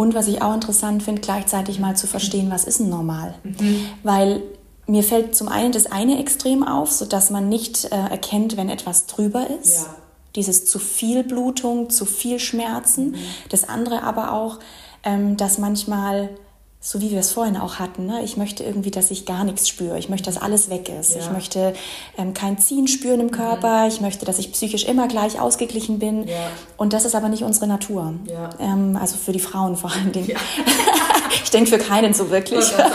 Und was ich auch interessant finde, gleichzeitig mal zu verstehen, was ist denn normal? Mhm. Weil mir fällt zum einen das eine Extrem auf, sodass man nicht äh, erkennt, wenn etwas drüber ist. Ja. Dieses zu viel Blutung, zu viel Schmerzen. Mhm. Das andere aber auch, ähm, dass manchmal so wie wir es vorhin auch hatten. Ne? Ich möchte irgendwie, dass ich gar nichts spüre. Ich möchte, dass alles weg ist. Ja. Ich möchte ähm, kein Ziehen spüren im Körper. Mhm. Ich möchte, dass ich psychisch immer gleich ausgeglichen bin. Ja. Und das ist aber nicht unsere Natur. Ja. Ähm, also für die Frauen vor allen Dingen. ich denke für keinen so wirklich. Ich sagen,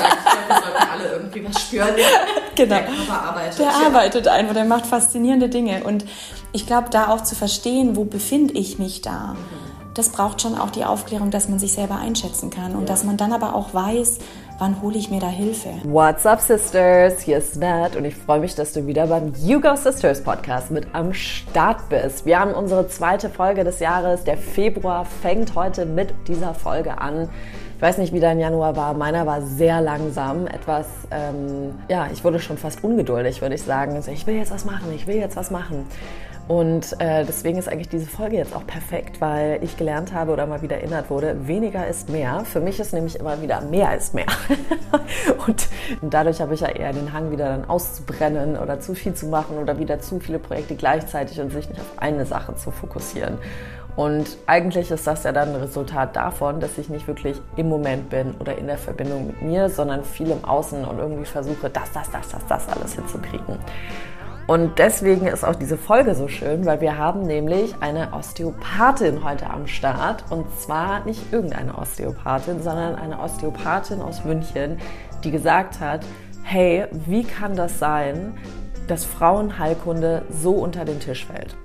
wir sollten alle irgendwie was spüren. genau. Der Körper arbeitet. Der arbeitet einfach, der macht faszinierende Dinge. Und ich glaube, da auch zu verstehen, wo befinde ich mich da. Mhm das braucht schon auch die Aufklärung, dass man sich selber einschätzen kann und ja. dass man dann aber auch weiß, wann hole ich mir da Hilfe. What's up, Sisters? Hier ist Matt und ich freue mich, dass du wieder beim You Go Sisters Podcast mit am Start bist. Wir haben unsere zweite Folge des Jahres. Der Februar fängt heute mit dieser Folge an. Ich weiß nicht, wie dein Januar war. Meiner war sehr langsam. Etwas, ähm, ja, ich wurde schon fast ungeduldig, würde ich sagen. Also, ich will jetzt was machen, ich will jetzt was machen. Und äh, deswegen ist eigentlich diese Folge jetzt auch perfekt, weil ich gelernt habe oder mal wieder erinnert wurde, weniger ist mehr. Für mich ist nämlich immer wieder mehr ist mehr. und dadurch habe ich ja eher den Hang, wieder dann auszubrennen oder zu viel zu machen oder wieder zu viele Projekte gleichzeitig und sich nicht auf eine Sache zu fokussieren. Und eigentlich ist das ja dann ein Resultat davon, dass ich nicht wirklich im Moment bin oder in der Verbindung mit mir, sondern viel im Außen und irgendwie versuche, das, das, das, das, das alles hinzukriegen. Und deswegen ist auch diese Folge so schön, weil wir haben nämlich eine Osteopathin heute am Start. Und zwar nicht irgendeine Osteopathin, sondern eine Osteopathin aus München, die gesagt hat, hey, wie kann das sein, dass Frauenheilkunde so unter den Tisch fällt?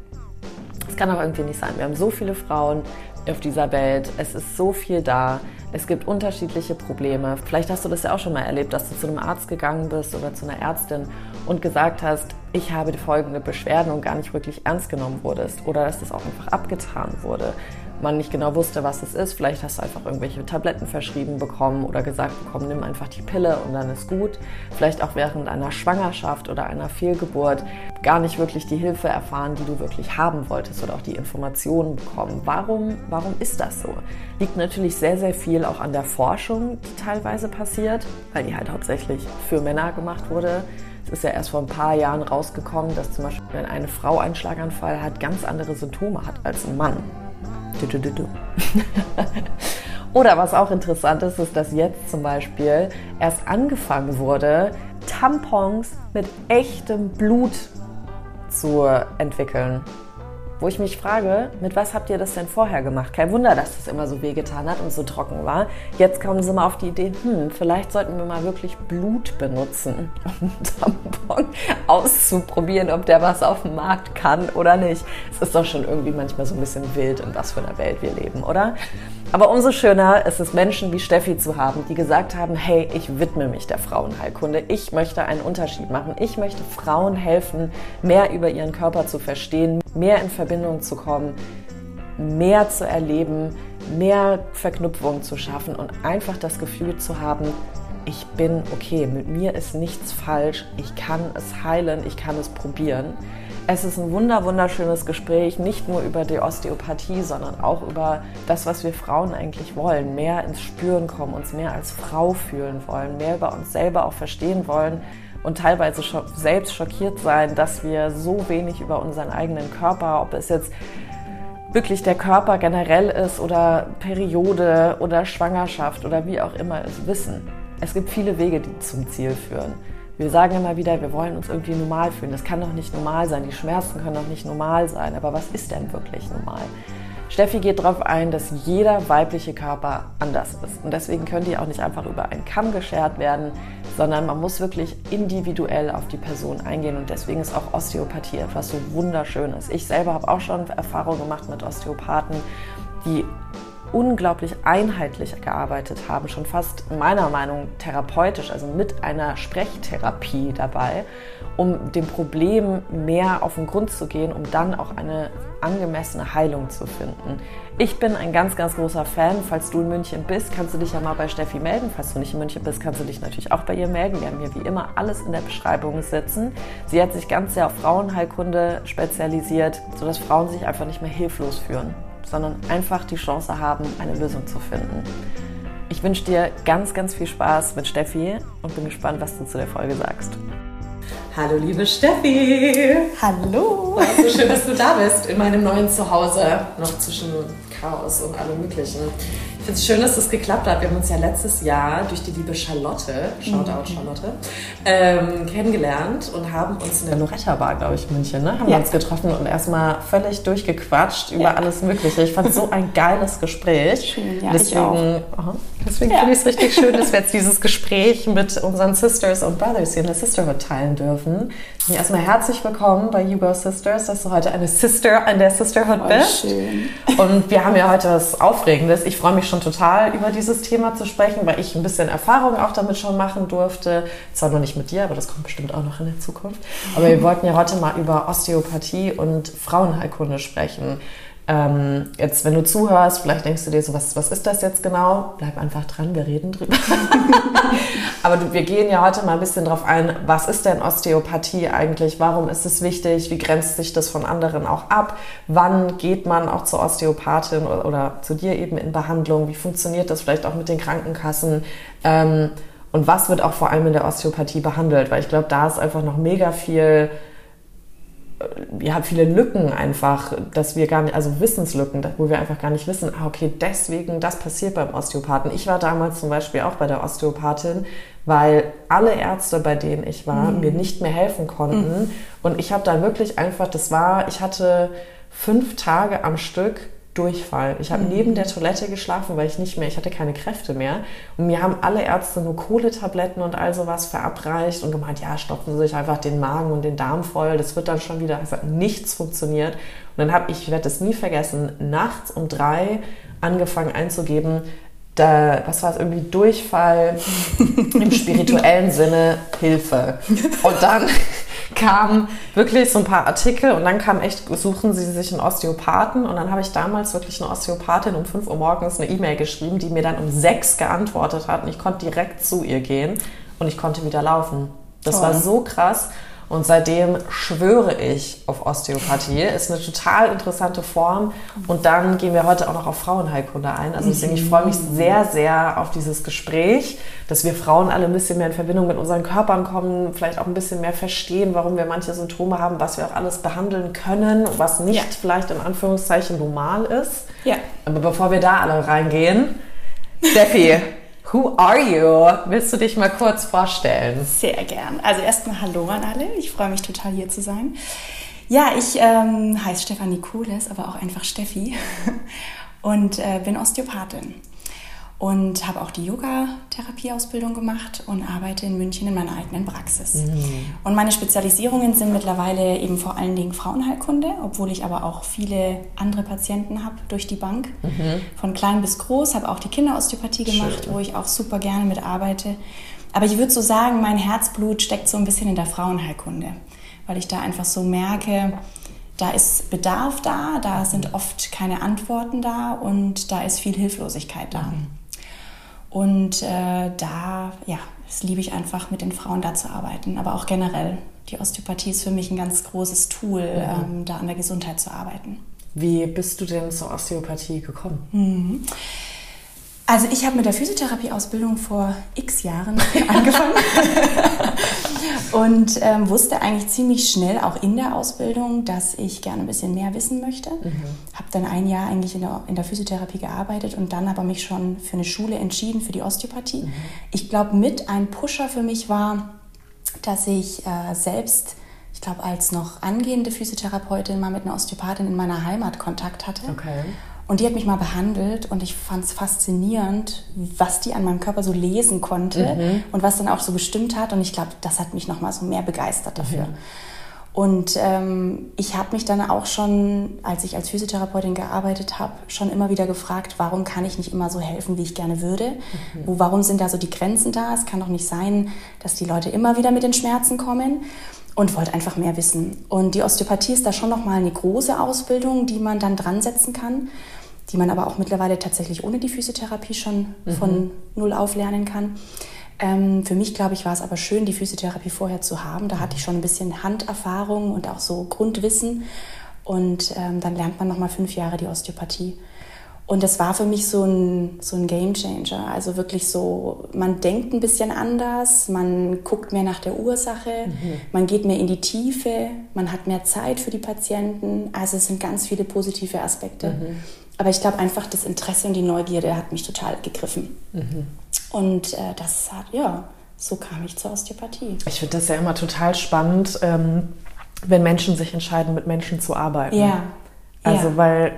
Das kann doch irgendwie nicht sein. Wir haben so viele Frauen auf dieser Welt. Es ist so viel da. Es gibt unterschiedliche Probleme. Vielleicht hast du das ja auch schon mal erlebt, dass du zu einem Arzt gegangen bist oder zu einer Ärztin und gesagt hast, ich habe die folgende Beschwerden und gar nicht wirklich ernst genommen wurdest oder dass das auch einfach abgetan wurde. Man nicht genau wusste, was es ist. Vielleicht hast du einfach irgendwelche Tabletten verschrieben bekommen oder gesagt bekommen, nimm einfach die Pille und dann ist gut. Vielleicht auch während einer Schwangerschaft oder einer Fehlgeburt gar nicht wirklich die Hilfe erfahren, die du wirklich haben wolltest oder auch die Informationen bekommen. Warum, warum ist das so? Liegt natürlich sehr, sehr viel auch an der Forschung, die teilweise passiert, weil die halt hauptsächlich für Männer gemacht wurde es ist ja erst vor ein paar Jahren rausgekommen, dass zum Beispiel, wenn eine Frau einen Schlaganfall hat, ganz andere Symptome hat als ein Mann. Oder was auch interessant ist, ist, dass jetzt zum Beispiel erst angefangen wurde, Tampons mit echtem Blut zu entwickeln. Wo ich mich frage, mit was habt ihr das denn vorher gemacht? Kein Wunder, dass das immer so wehgetan hat und so trocken war. Jetzt kommen sie mal auf die Idee, hm, vielleicht sollten wir mal wirklich Blut benutzen, um Tampon auszuprobieren, ob der was auf dem Markt kann oder nicht. Es ist doch schon irgendwie manchmal so ein bisschen wild, in was für einer Welt wir leben, oder? Aber umso schöner ist es, Menschen wie Steffi zu haben, die gesagt haben, hey, ich widme mich der Frauenheilkunde. Ich möchte einen Unterschied machen. Ich möchte Frauen helfen, mehr über ihren Körper zu verstehen, mehr in Verbindung zu kommen, mehr zu erleben, mehr Verknüpfungen zu schaffen und einfach das Gefühl zu haben, ich bin okay, mit mir ist nichts falsch, ich kann es heilen, ich kann es probieren. Es ist ein wunder, wunderschönes Gespräch, nicht nur über die Osteopathie, sondern auch über das, was wir Frauen eigentlich wollen. Mehr ins Spüren kommen, uns mehr als Frau fühlen wollen, mehr über uns selber auch verstehen wollen und teilweise selbst schockiert sein, dass wir so wenig über unseren eigenen Körper, ob es jetzt wirklich der Körper generell ist oder Periode oder Schwangerschaft oder wie auch immer ist, wissen. Es gibt viele Wege, die zum Ziel führen. Wir sagen immer wieder, wir wollen uns irgendwie normal fühlen. Das kann doch nicht normal sein. Die Schmerzen können doch nicht normal sein. Aber was ist denn wirklich normal? Steffi geht darauf ein, dass jeder weibliche Körper anders ist. Und deswegen können die auch nicht einfach über einen Kamm geschert werden, sondern man muss wirklich individuell auf die Person eingehen. Und deswegen ist auch Osteopathie etwas so Wunderschönes. Ich selber habe auch schon Erfahrungen gemacht mit Osteopathen, die unglaublich einheitlich gearbeitet haben, schon fast meiner Meinung therapeutisch, also mit einer Sprechtherapie dabei, um dem Problem mehr auf den Grund zu gehen, um dann auch eine angemessene Heilung zu finden. Ich bin ein ganz, ganz großer Fan. Falls du in München bist, kannst du dich ja mal bei Steffi melden. Falls du nicht in München bist, kannst du dich natürlich auch bei ihr melden. Wir haben hier wie immer alles in der Beschreibung sitzen. Sie hat sich ganz sehr auf Frauenheilkunde spezialisiert, sodass Frauen sich einfach nicht mehr hilflos fühlen sondern einfach die Chance haben, eine Lösung zu finden. Ich wünsche dir ganz, ganz viel Spaß mit Steffi und bin gespannt, was du zu der Folge sagst. Hallo liebe Steffi! Hallo! So schön, dass du da bist in meinem neuen Zuhause, noch zwischen Chaos und allem Möglichen. Ich finde es schön, dass das geklappt hat. Wir haben uns ja letztes Jahr durch die liebe Charlotte, Shoutout mhm. Charlotte, ähm, kennengelernt und haben uns in der Loretta Bar, glaube ich, München, ne? haben ja. uns getroffen und erstmal völlig durchgequatscht über ja. alles Mögliche. Ich fand so ein geiles Gespräch. Schön, ja, deswegen deswegen ja. finde ich es richtig schön, dass wir jetzt dieses Gespräch mit unseren Sisters und Brothers hier in der Sisterhood teilen dürfen. Erstmal herzlich willkommen bei Hugo Sisters, dass du heute eine Sister in der Sisterhood bist. Schön. Und wir haben ja heute was Aufregendes. Ich freue mich schon total, über dieses Thema zu sprechen, weil ich ein bisschen Erfahrung auch damit schon machen durfte. Zwar noch nicht mit dir, aber das kommt bestimmt auch noch in der Zukunft. Aber wir wollten ja heute mal über Osteopathie und Frauenheilkunde sprechen. Ähm, jetzt, wenn du zuhörst, vielleicht denkst du dir so, was, was ist das jetzt genau? Bleib einfach dran, wir reden drüber. Aber du, wir gehen ja heute mal ein bisschen drauf ein, was ist denn Osteopathie eigentlich? Warum ist es wichtig? Wie grenzt sich das von anderen auch ab? Wann geht man auch zur Osteopathin oder, oder zu dir eben in Behandlung? Wie funktioniert das vielleicht auch mit den Krankenkassen? Ähm, und was wird auch vor allem in der Osteopathie behandelt? Weil ich glaube, da ist einfach noch mega viel ja, viele Lücken einfach, dass wir gar nicht, also Wissenslücken, wo wir einfach gar nicht wissen, ah, okay, deswegen, das passiert beim Osteopathen. Ich war damals zum Beispiel auch bei der Osteopathin, weil alle Ärzte, bei denen ich war, mhm. mir nicht mehr helfen konnten. Mhm. Und ich habe da wirklich einfach, das war, ich hatte fünf Tage am Stück Durchfall. Ich habe mhm. neben der Toilette geschlafen, weil ich nicht mehr, ich hatte keine Kräfte mehr. Und mir haben alle Ärzte nur Kohletabletten und all sowas verabreicht und gemeint, ja, stopfen Sie sich einfach den Magen und den Darm voll, das wird dann schon wieder, es hat nichts funktioniert. Und dann habe ich, ich werde es nie vergessen, nachts um drei angefangen einzugeben, da, was war es, irgendwie Durchfall im spirituellen Sinne, Hilfe. Und dann kamen wirklich so ein paar Artikel und dann kam echt, suchen Sie sich einen Osteopathen und dann habe ich damals wirklich eine Osteopathin um 5 Uhr morgens eine E-Mail geschrieben, die mir dann um 6 geantwortet hat und ich konnte direkt zu ihr gehen und ich konnte wieder laufen. Das Toll. war so krass. Und seitdem schwöre ich auf Osteopathie. Ist eine total interessante Form. Und dann gehen wir heute auch noch auf Frauenheilkunde ein. Also deswegen, ich freue mich sehr, sehr auf dieses Gespräch, dass wir Frauen alle ein bisschen mehr in Verbindung mit unseren Körpern kommen, vielleicht auch ein bisschen mehr verstehen, warum wir manche Symptome haben, was wir auch alles behandeln können, was nicht ja. vielleicht in Anführungszeichen normal ist. Ja. Aber bevor wir da alle reingehen, Steffi, Who are you? Willst du dich mal kurz vorstellen? Sehr gern. Also erstmal Hallo an alle. Ich freue mich total hier zu sein. Ja, ich ähm, heiße Stefanie Kuhles, aber auch einfach Steffi und äh, bin Osteopathin und habe auch die Yoga-Therapieausbildung gemacht und arbeite in München in meiner eigenen Praxis. Mhm. Und meine Spezialisierungen sind mittlerweile eben vor allen Dingen Frauenheilkunde, obwohl ich aber auch viele andere Patienten habe durch die Bank. Mhm. Von klein bis groß, habe auch die Kinderosteopathie gemacht, Schön. wo ich auch super gerne mit arbeite. Aber ich würde so sagen, mein Herzblut steckt so ein bisschen in der Frauenheilkunde, weil ich da einfach so merke, da ist Bedarf da, da sind oft keine Antworten da und da ist viel Hilflosigkeit da. Mhm. Und äh, da, ja, das liebe ich einfach, mit den Frauen da zu arbeiten, aber auch generell. Die Osteopathie ist für mich ein ganz großes Tool, mhm. ähm, da an der Gesundheit zu arbeiten. Wie bist du denn zur Osteopathie gekommen? Mhm. Also ich habe mit der Physiotherapieausbildung vor x Jahren angefangen und ähm, wusste eigentlich ziemlich schnell, auch in der Ausbildung, dass ich gerne ein bisschen mehr wissen möchte. Mhm. Habe dann ein Jahr eigentlich in der, in der Physiotherapie gearbeitet und dann aber mich schon für eine Schule entschieden, für die Osteopathie. Mhm. Ich glaube, mit ein Pusher für mich war, dass ich äh, selbst ich glaube, als noch angehende Physiotherapeutin mal mit einer Osteopathin in meiner Heimat Kontakt hatte. Okay. Und die hat mich mal behandelt und ich fand es faszinierend, was die an meinem Körper so lesen konnte mhm. und was dann auch so gestimmt hat. Und ich glaube, das hat mich noch mal so mehr begeistert dafür. Mhm. Und ähm, ich habe mich dann auch schon, als ich als Physiotherapeutin gearbeitet habe, schon immer wieder gefragt, warum kann ich nicht immer so helfen, wie ich gerne würde? Mhm. Wo, warum sind da so die Grenzen da? Es kann doch nicht sein, dass die Leute immer wieder mit den Schmerzen kommen und wollte einfach mehr wissen. Und die Osteopathie ist da schon noch mal eine große Ausbildung, die man dann dran setzen kann die man aber auch mittlerweile tatsächlich ohne die Physiotherapie schon mhm. von null auf lernen kann. Ähm, für mich, glaube ich, war es aber schön, die Physiotherapie vorher zu haben. Da hatte ich schon ein bisschen Handerfahrung und auch so Grundwissen. Und ähm, dann lernt man nochmal fünf Jahre die Osteopathie. Und das war für mich so ein, so ein Game Changer. Also wirklich so, man denkt ein bisschen anders, man guckt mehr nach der Ursache, mhm. man geht mehr in die Tiefe, man hat mehr Zeit für die Patienten. Also es sind ganz viele positive Aspekte. Mhm. Aber ich glaube einfach, das Interesse und die Neugierde hat mich total gegriffen. Mhm. Und äh, das hat, ja, so kam ich zur Osteopathie. Ich finde das ja immer total spannend, ähm, wenn Menschen sich entscheiden, mit Menschen zu arbeiten. Ja. Also, ja. weil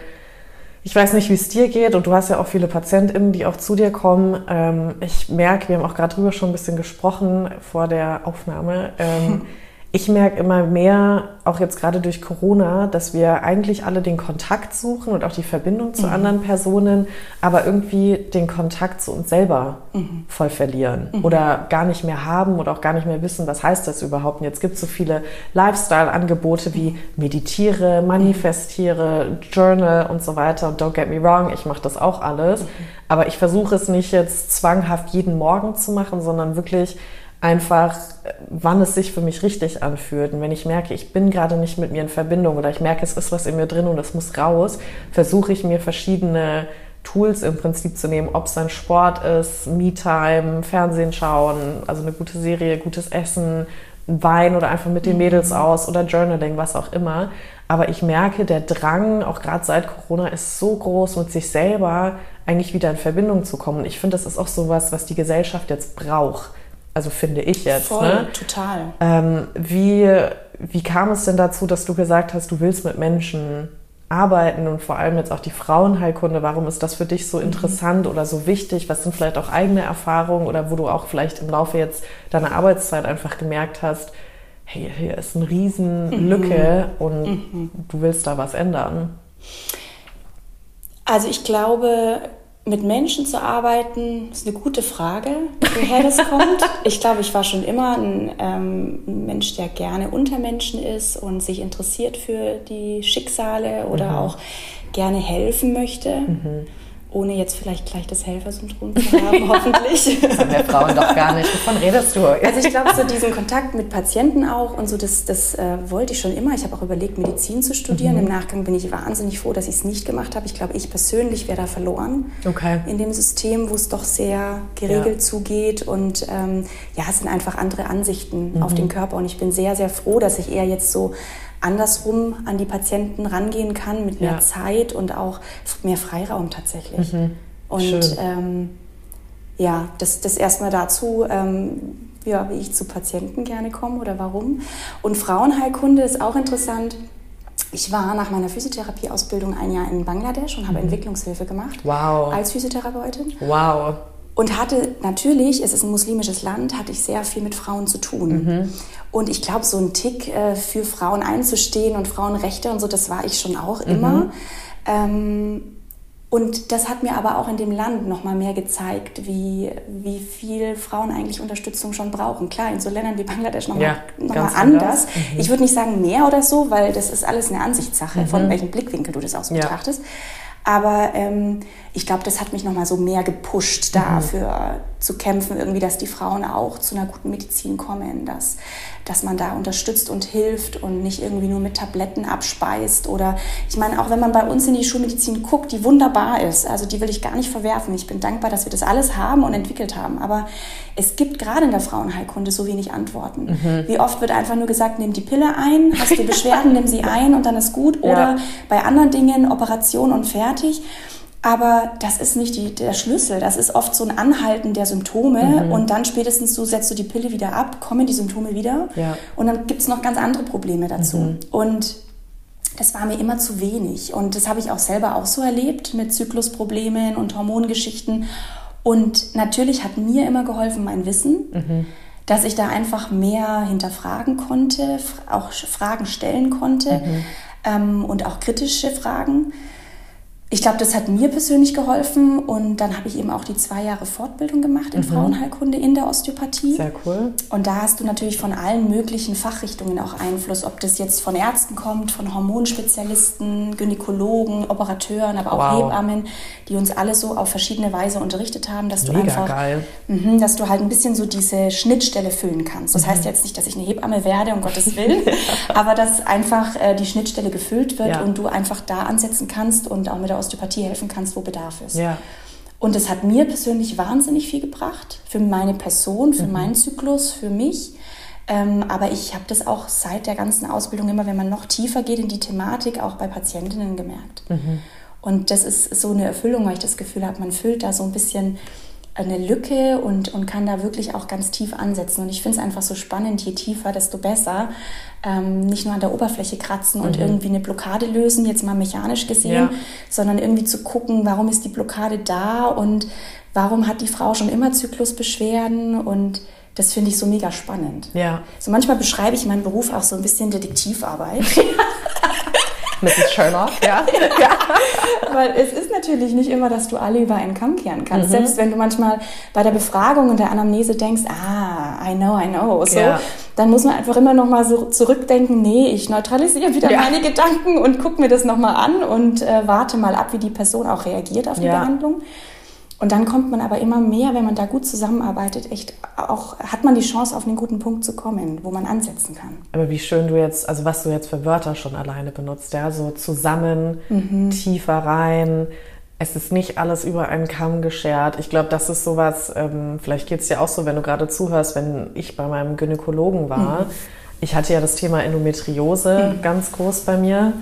ich weiß nicht, wie es dir geht und du hast ja auch viele PatientInnen, die auch zu dir kommen. Ähm, ich merke, wir haben auch gerade drüber schon ein bisschen gesprochen vor der Aufnahme. Ähm, ich merke immer mehr, auch jetzt gerade durch Corona, dass wir eigentlich alle den Kontakt suchen und auch die Verbindung zu mhm. anderen Personen, aber irgendwie den Kontakt zu uns selber mhm. voll verlieren mhm. oder gar nicht mehr haben oder auch gar nicht mehr wissen, was heißt das überhaupt. Und jetzt gibt es so viele Lifestyle-Angebote wie meditiere, manifestiere, Journal und so weiter. Und don't get me wrong, ich mache das auch alles. Mhm. Aber ich versuche es nicht jetzt zwanghaft jeden Morgen zu machen, sondern wirklich einfach, wann es sich für mich richtig anfühlt. Und wenn ich merke, ich bin gerade nicht mit mir in Verbindung oder ich merke, es ist was in mir drin und es muss raus, versuche ich mir verschiedene Tools im Prinzip zu nehmen, ob es dann Sport ist, Me-Time, Fernsehen schauen, also eine gute Serie, gutes Essen, Wein oder einfach mit den Mädels mhm. aus oder Journaling, was auch immer. Aber ich merke, der Drang, auch gerade seit Corona, ist so groß, mit sich selber eigentlich wieder in Verbindung zu kommen. Ich finde, das ist auch so was, was die Gesellschaft jetzt braucht also finde ich jetzt. Voll, ne? total. Ähm, wie, wie kam es denn dazu, dass du gesagt hast, du willst mit Menschen arbeiten und vor allem jetzt auch die Frauenheilkunde? Warum ist das für dich so mhm. interessant oder so wichtig? Was sind vielleicht auch eigene Erfahrungen oder wo du auch vielleicht im Laufe jetzt deiner Arbeitszeit einfach gemerkt hast, hey, hier ist eine Riesen-Lücke mhm. und mhm. du willst da was ändern? Also ich glaube, mit Menschen zu arbeiten, ist eine gute Frage, woher das kommt. Ich glaube, ich war schon immer ein, ähm, Mensch, der gerne unter Menschen ist und sich interessiert für die Schicksale oder mhm. auch gerne helfen möchte. Mhm ohne jetzt vielleicht gleich das Helfersyndrom zu haben, hoffentlich. Das haben wir Frauen doch gar nicht. Wovon redest du? Also ich glaube, so diesen Kontakt mit Patienten auch und so, das, das äh, wollte ich schon immer. Ich habe auch überlegt, Medizin zu studieren. Mhm. Im Nachgang bin ich wahnsinnig froh, dass ich es nicht gemacht habe. Ich glaube, ich persönlich wäre da verloren okay. in dem System, wo es doch sehr geregelt ja. zugeht. Und ähm, ja, es sind einfach andere Ansichten mhm. auf den Körper. Und ich bin sehr, sehr froh, dass ich eher jetzt so andersrum an die Patienten rangehen kann, mit mehr ja. Zeit und auch mehr Freiraum tatsächlich. Mhm. Und ähm, ja, das, das erstmal dazu, ähm, ja, wie ich zu Patienten gerne komme oder warum. Und Frauenheilkunde ist auch interessant. Ich war nach meiner Physiotherapieausbildung ein Jahr in Bangladesch und habe mhm. Entwicklungshilfe gemacht. Wow. Als Physiotherapeutin. Wow. Und hatte natürlich, es ist ein muslimisches Land, hatte ich sehr viel mit Frauen zu tun. Mhm. Und ich glaube, so ein Tick äh, für Frauen einzustehen und Frauenrechte und so, das war ich schon auch immer. Mhm. Ähm, und das hat mir aber auch in dem Land noch mal mehr gezeigt, wie, wie viel Frauen eigentlich Unterstützung schon brauchen. Klar, in so Ländern wie Bangladesch noch ja, mal, noch mal anders. anders. Mhm. Ich würde nicht sagen mehr oder so, weil das ist alles eine Ansichtssache, mhm. von welchem Blickwinkel du das aus ja. betrachtest. Aber ähm, ich glaube, das hat mich noch mal so mehr gepusht, dafür mhm. Zu kämpfen, irgendwie, dass die Frauen auch zu einer guten Medizin kommen, dass dass man da unterstützt und hilft und nicht irgendwie nur mit Tabletten abspeist. Oder ich meine, auch wenn man bei uns in die Schulmedizin guckt, die wunderbar ist, also die will ich gar nicht verwerfen. Ich bin dankbar, dass wir das alles haben und entwickelt haben. Aber es gibt gerade in der Frauenheilkunde so wenig Antworten. Mhm. Wie oft wird einfach nur gesagt, nimm die Pille ein, hast du Beschwerden, nimm sie ein und dann ist gut. Oder ja. bei anderen Dingen Operation und fertig. Aber das ist nicht die, der Schlüssel. Das ist oft so ein Anhalten der Symptome mhm. und dann spätestens so setzt du die Pille wieder ab, kommen die Symptome wieder ja. und dann gibt es noch ganz andere Probleme dazu. Mhm. Und das war mir immer zu wenig. Und das habe ich auch selber auch so erlebt mit Zyklusproblemen und Hormongeschichten. Und natürlich hat mir immer geholfen mein Wissen, mhm. dass ich da einfach mehr hinterfragen konnte, auch Fragen stellen konnte mhm. ähm, und auch kritische Fragen ich glaube, das hat mir persönlich geholfen und dann habe ich eben auch die zwei Jahre Fortbildung gemacht in mhm. Frauenheilkunde in der Osteopathie. Sehr cool. Und da hast du natürlich von allen möglichen Fachrichtungen auch Einfluss, ob das jetzt von Ärzten kommt, von Hormonspezialisten, Gynäkologen, Operateuren, aber auch wow. Hebammen, die uns alle so auf verschiedene Weise unterrichtet haben, dass du Mega einfach, geil. Mh, dass du halt ein bisschen so diese Schnittstelle füllen kannst. Das mhm. heißt jetzt nicht, dass ich eine Hebamme werde, um Gottes Willen, aber dass einfach äh, die Schnittstelle gefüllt wird ja. und du einfach da ansetzen kannst und auch mit der Osteopathie helfen kannst, wo Bedarf ist. Ja. Und es hat mir persönlich wahnsinnig viel gebracht, für meine Person, für mhm. meinen Zyklus, für mich. Ähm, aber ich habe das auch seit der ganzen Ausbildung immer, wenn man noch tiefer geht in die Thematik, auch bei Patientinnen gemerkt. Mhm. Und das ist so eine Erfüllung, weil ich das Gefühl habe, man füllt da so ein bisschen eine Lücke und, und kann da wirklich auch ganz tief ansetzen. Und ich finde es einfach so spannend, je tiefer, desto besser. Ähm, nicht nur an der Oberfläche kratzen und mhm. irgendwie eine Blockade lösen, jetzt mal mechanisch gesehen, ja. sondern irgendwie zu gucken, warum ist die Blockade da und warum hat die Frau schon immer Zyklusbeschwerden und das finde ich so mega spannend. Ja. So manchmal beschreibe ich meinen Beruf auch so ein bisschen Detektivarbeit. Mrs. Sherlock, ja. ja. Weil es ist natürlich nicht immer, dass du alle über einen Kamm kehren kannst. Mhm. Selbst wenn du manchmal bei der Befragung und der Anamnese denkst, ah, I know, I know, so, ja. dann muss man einfach immer noch mal so zurückdenken, nee, ich neutralisiere wieder ja. meine Gedanken und gucke mir das noch mal an und äh, warte mal ab, wie die Person auch reagiert auf die Behandlung. Und dann kommt man aber immer mehr, wenn man da gut zusammenarbeitet, echt auch, hat man die Chance, auf einen guten Punkt zu kommen, wo man ansetzen kann. Aber wie schön du jetzt, also was du jetzt für Wörter schon alleine benutzt, ja, so zusammen, mhm. tiefer rein. Es ist nicht alles über einen Kamm geschert. Ich glaube, das ist sowas, ähm, vielleicht geht es dir auch so, wenn du gerade zuhörst, wenn ich bei meinem Gynäkologen war. Mhm. Ich hatte ja das Thema Endometriose mhm. ganz groß bei mir.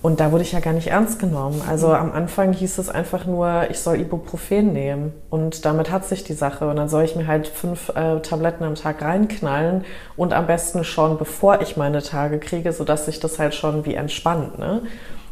Und da wurde ich ja gar nicht ernst genommen. Also am Anfang hieß es einfach nur, ich soll Ibuprofen nehmen. Und damit hat sich die Sache. Und dann soll ich mir halt fünf äh, Tabletten am Tag reinknallen und am besten schon, bevor ich meine Tage kriege, sodass sich das halt schon wie entspannt. Ne?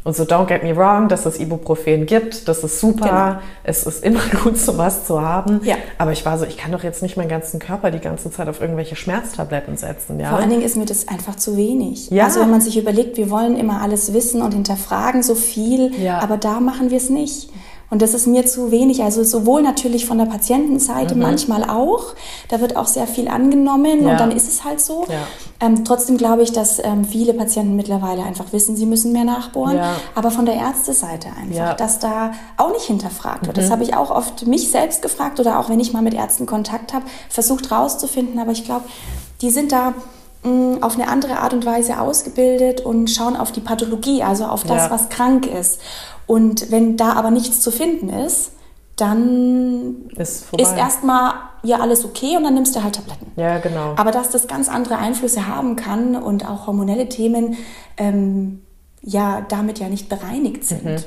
Und so, don't get me wrong, dass es Ibuprofen gibt, das ist super. Genau. Es ist immer gut, sowas zu haben. Ja. Aber ich war so, ich kann doch jetzt nicht meinen ganzen Körper die ganze Zeit auf irgendwelche Schmerztabletten setzen. Ja? Vor allen Dingen ist mir das einfach zu wenig. Ja. Also wenn man sich überlegt, wir wollen immer alles wissen und hinterfragen so viel, ja. aber da machen wir es nicht. Und das ist mir zu wenig. Also sowohl natürlich von der Patientenseite, mhm. manchmal auch. Da wird auch sehr viel angenommen ja. und dann ist es halt so. Ja. Ähm, trotzdem glaube ich, dass ähm, viele Patienten mittlerweile einfach wissen, sie müssen mehr nachbohren. Ja. Aber von der Ärzteseite einfach, dass da auch nicht hinterfragt wird. Mhm. Das habe ich auch oft mich selbst gefragt oder auch wenn ich mal mit Ärzten Kontakt habe, versucht rauszufinden. Aber ich glaube, die sind da mm, auf eine andere Art und Weise ausgebildet und schauen auf die Pathologie, also auf das, was krank ist. Und wenn da aber nichts zu finden ist, dann ist, ist erstmal ja alles okay und dann nimmst du halt Tabletten. Ja, genau. Aber dass das ganz andere Einflüsse haben kann und auch hormonelle Themen ähm, ja damit ja nicht bereinigt sind. Mhm.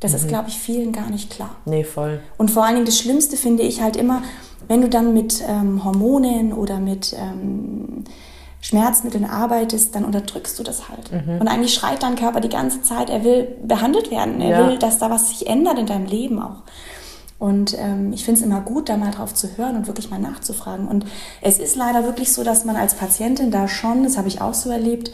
Das mhm. ist, glaube ich, vielen gar nicht klar. Nee, voll. Und vor allen Dingen das Schlimmste finde ich halt immer, wenn du dann mit ähm, Hormonen oder mit ähm, Schmerzmitteln arbeitest, dann unterdrückst du das halt. Mhm. Und eigentlich schreit dein Körper die ganze Zeit, er will behandelt werden, er ja. will, dass da was sich ändert in deinem Leben auch. Und ähm, ich finde es immer gut, da mal drauf zu hören und wirklich mal nachzufragen. Und es ist leider wirklich so, dass man als Patientin da schon, das habe ich auch so erlebt,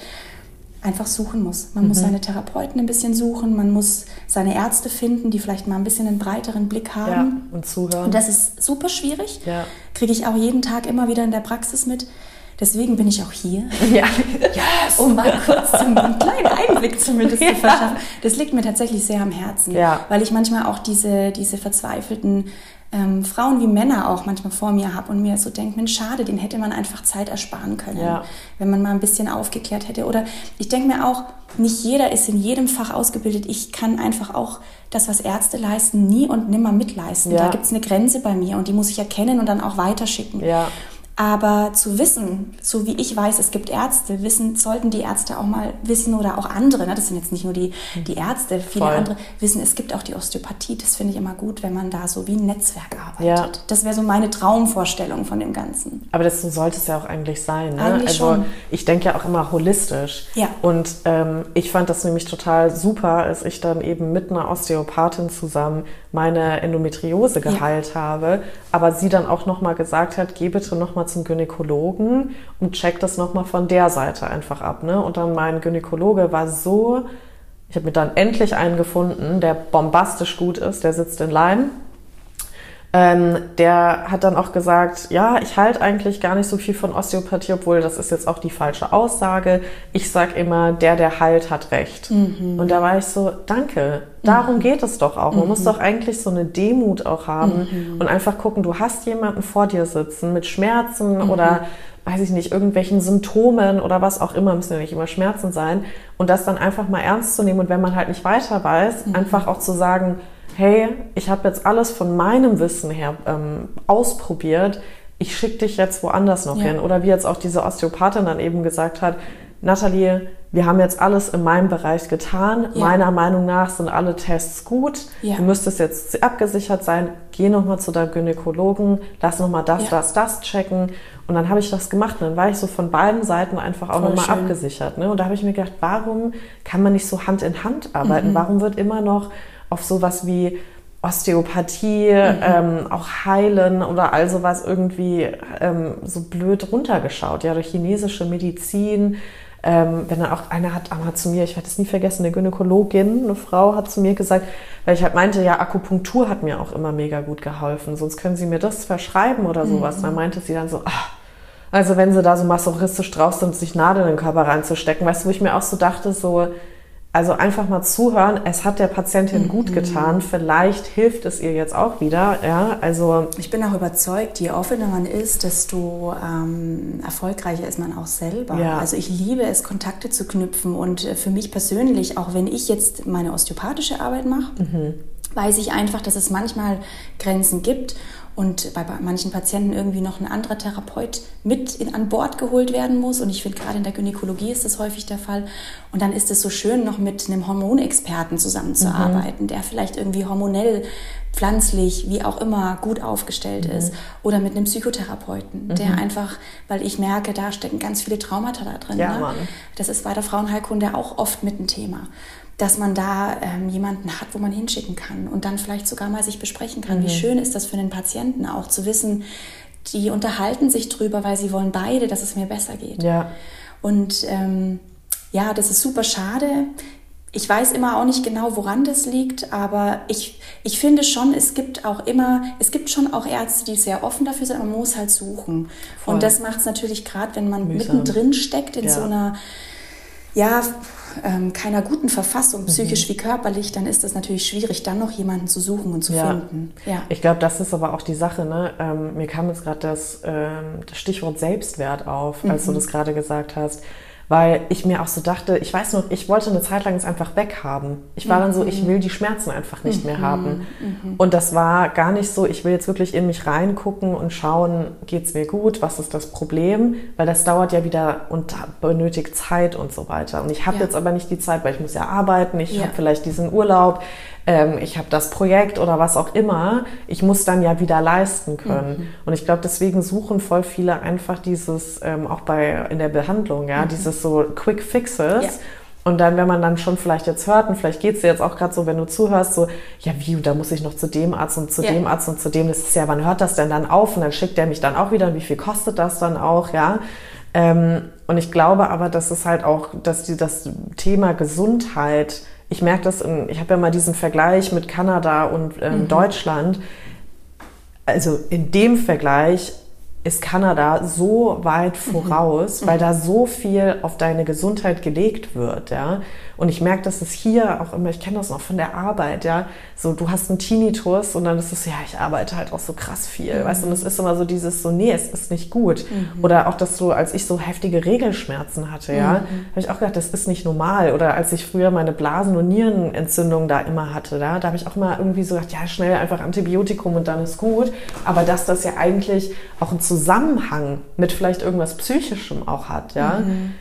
einfach suchen muss. Man mhm. muss seine Therapeuten ein bisschen suchen, man muss seine Ärzte finden, die vielleicht mal ein bisschen einen breiteren Blick haben. Ja, und zuhören. Und das ist super schwierig. Ja. Kriege ich auch jeden Tag immer wieder in der Praxis mit. Deswegen bin ich auch hier, ja. yes. um mal kurz einen kleinen Einblick zumindest ja. zu verschaffen. Das liegt mir tatsächlich sehr am Herzen, ja. weil ich manchmal auch diese, diese verzweifelten ähm, Frauen wie Männer auch manchmal vor mir habe und mir so denke, Mensch, schade, den hätte man einfach Zeit ersparen können, ja. wenn man mal ein bisschen aufgeklärt hätte. Oder ich denke mir auch, nicht jeder ist in jedem Fach ausgebildet. Ich kann einfach auch das, was Ärzte leisten, nie und nimmer mitleisten. Ja. Da gibt es eine Grenze bei mir und die muss ich erkennen und dann auch weiterschicken. Ja. Aber zu wissen, so wie ich weiß, es gibt Ärzte, wissen, sollten die Ärzte auch mal wissen oder auch andere, ne? das sind jetzt nicht nur die, die Ärzte, viele Voll. andere wissen, es gibt auch die Osteopathie. Das finde ich immer gut, wenn man da so wie ein Netzwerk arbeitet. Ja. Das wäre so meine Traumvorstellung von dem Ganzen. Aber das sollte es ja auch eigentlich sein. Ne? Eigentlich also schon. ich denke ja auch immer holistisch. Ja. Und ähm, ich fand das nämlich total super, als ich dann eben mit einer Osteopathin zusammen meine Endometriose geheilt ja. habe, aber sie dann auch nochmal gesagt hat, geh bitte nochmal zum Gynäkologen und check das nochmal von der Seite einfach ab. Ne? Und dann mein Gynäkologe war so Ich habe mir dann endlich einen gefunden, der bombastisch gut ist. Der sitzt in Leim. Ähm, der hat dann auch gesagt, ja, ich halte eigentlich gar nicht so viel von Osteopathie, obwohl das ist jetzt auch die falsche Aussage. Ich sage immer, der, der heilt, hat recht. Mhm. Und da war ich so, danke, darum mhm. geht es doch auch. Man mhm. muss doch eigentlich so eine Demut auch haben mhm. und einfach gucken, du hast jemanden vor dir sitzen mit Schmerzen mhm. oder weiß ich nicht, irgendwelchen Symptomen oder was auch immer, müssen ja nicht immer Schmerzen sein. Und das dann einfach mal ernst zu nehmen und wenn man halt nicht weiter weiß, mhm. einfach auch zu sagen, hey, ich habe jetzt alles von meinem Wissen her ähm, ausprobiert, ich schicke dich jetzt woanders noch ja. hin. Oder wie jetzt auch diese Osteopathin dann eben gesagt hat, Nathalie, wir haben jetzt alles in meinem Bereich getan. Ja. Meiner Meinung nach sind alle Tests gut. Ja. Du müsstest jetzt abgesichert sein. Geh nochmal zu deinem Gynäkologen, lass nochmal das, ja. das, das checken. Und dann habe ich das gemacht. Und dann war ich so von beiden Seiten einfach auch nochmal abgesichert. Ne? Und da habe ich mir gedacht, warum kann man nicht so Hand in Hand arbeiten? Mhm. Warum wird immer noch auf sowas wie Osteopathie, mhm. ähm, auch Heilen oder all sowas irgendwie ähm, so blöd runtergeschaut. Ja, durch chinesische Medizin. Ähm, wenn dann auch einer hat einmal zu mir, ich werde es nie vergessen, eine Gynäkologin, eine Frau hat zu mir gesagt, weil ich halt meinte, ja, Akupunktur hat mir auch immer mega gut geholfen, sonst können Sie mir das verschreiben oder sowas. Mhm. dann meinte sie dann so, ach, also wenn Sie da so masochistisch drauf sind, sich Nadeln in den Körper reinzustecken, weißt du, wo ich mir auch so dachte, so, also einfach mal zuhören, es hat der Patientin mhm. gut getan, vielleicht hilft es ihr jetzt auch wieder. Ja, also ich bin auch überzeugt, je offener man ist, desto ähm, erfolgreicher ist man auch selber. Ja. Also ich liebe es, Kontakte zu knüpfen und äh, für mich persönlich, auch wenn ich jetzt meine osteopathische Arbeit mache, mhm. Weiß ich einfach, dass es manchmal Grenzen gibt und bei manchen Patienten irgendwie noch ein anderer Therapeut mit in, an Bord geholt werden muss. Und ich finde, gerade in der Gynäkologie ist das häufig der Fall. Und dann ist es so schön, noch mit einem Hormonexperten zusammenzuarbeiten, mhm. der vielleicht irgendwie hormonell, pflanzlich, wie auch immer, gut aufgestellt mhm. ist. Oder mit einem Psychotherapeuten, mhm. der einfach, weil ich merke, da stecken ganz viele Traumata da drin. Ja, ne? Das ist bei der Frauenheilkunde auch oft mit ein Thema dass man da ähm, jemanden hat, wo man hinschicken kann und dann vielleicht sogar mal sich besprechen kann. Mhm. Wie schön ist das für den Patienten auch zu wissen, die unterhalten sich drüber, weil sie wollen beide, dass es mir besser geht. Ja. Und ähm, ja, das ist super schade. Ich weiß immer auch nicht genau, woran das liegt, aber ich, ich finde schon, es gibt auch immer, es gibt schon auch Ärzte, die sehr offen dafür sind, man muss halt suchen. Voll. Und das macht es natürlich gerade, wenn man Mühsam. mittendrin steckt in ja. so einer, ja, ähm, keiner guten Verfassung, mhm. psychisch mhm. wie körperlich, dann ist es natürlich schwierig, dann noch jemanden zu suchen und zu ja. finden. Ja. Ich glaube, das ist aber auch die Sache. Ne? Ähm, mir kam jetzt gerade das, ähm, das Stichwort Selbstwert auf, als mhm. du das gerade gesagt hast weil ich mir auch so dachte, ich weiß noch, ich wollte eine Zeit lang es einfach weghaben. Ich war mhm. dann so, ich mhm. will die Schmerzen einfach nicht mhm. mehr haben. Mhm. Und das war gar nicht so, ich will jetzt wirklich in mich reingucken und schauen, geht es mir gut, was ist das Problem, weil das dauert ja wieder und benötigt Zeit und so weiter. Und ich habe ja. jetzt aber nicht die Zeit, weil ich muss ja arbeiten, ich ja. habe vielleicht diesen Urlaub, ähm, ich habe das Projekt oder was auch immer, ich muss dann ja wieder leisten können. Mhm. Und ich glaube, deswegen suchen voll viele einfach dieses, ähm, auch bei in der Behandlung, ja, mhm. dieses so Quick Fixes. Ja. Und dann, wenn man dann schon vielleicht jetzt hört, und vielleicht geht es dir jetzt auch gerade so, wenn du zuhörst, so, ja, wie, da muss ich noch zu dem Arzt und zu ja. dem Arzt und zu dem, das ist ja, wann hört das denn dann auf? Und dann schickt der mich dann auch wieder, und wie viel kostet das dann auch, ja? Ähm, und ich glaube aber, dass es halt auch, dass die, das Thema Gesundheit ich merke das, in, ich habe ja mal diesen Vergleich mit Kanada und ähm, mhm. Deutschland. Also in dem Vergleich ist Kanada so weit mhm. voraus, mhm. weil da so viel auf deine Gesundheit gelegt wird, ja. Und ich merke, dass es hier auch immer, ich kenne das noch von der Arbeit, ja, so du hast einen Tinnitus und dann ist es, ja, ich arbeite halt auch so krass viel, mhm. weißt du, und es ist immer so dieses so, nee, es ist nicht gut. Mhm. Oder auch, dass du, als ich so heftige Regelschmerzen hatte, ja, mhm. habe ich auch gedacht, das ist nicht normal. Oder als ich früher meine Blasen- und Nierenentzündung da immer hatte, da, da habe ich auch immer irgendwie so gedacht, ja, schnell einfach Antibiotikum und dann ist gut. Aber dass das ja eigentlich auch einen Zusammenhang mit vielleicht irgendwas Psychischem auch hat, ja, mhm.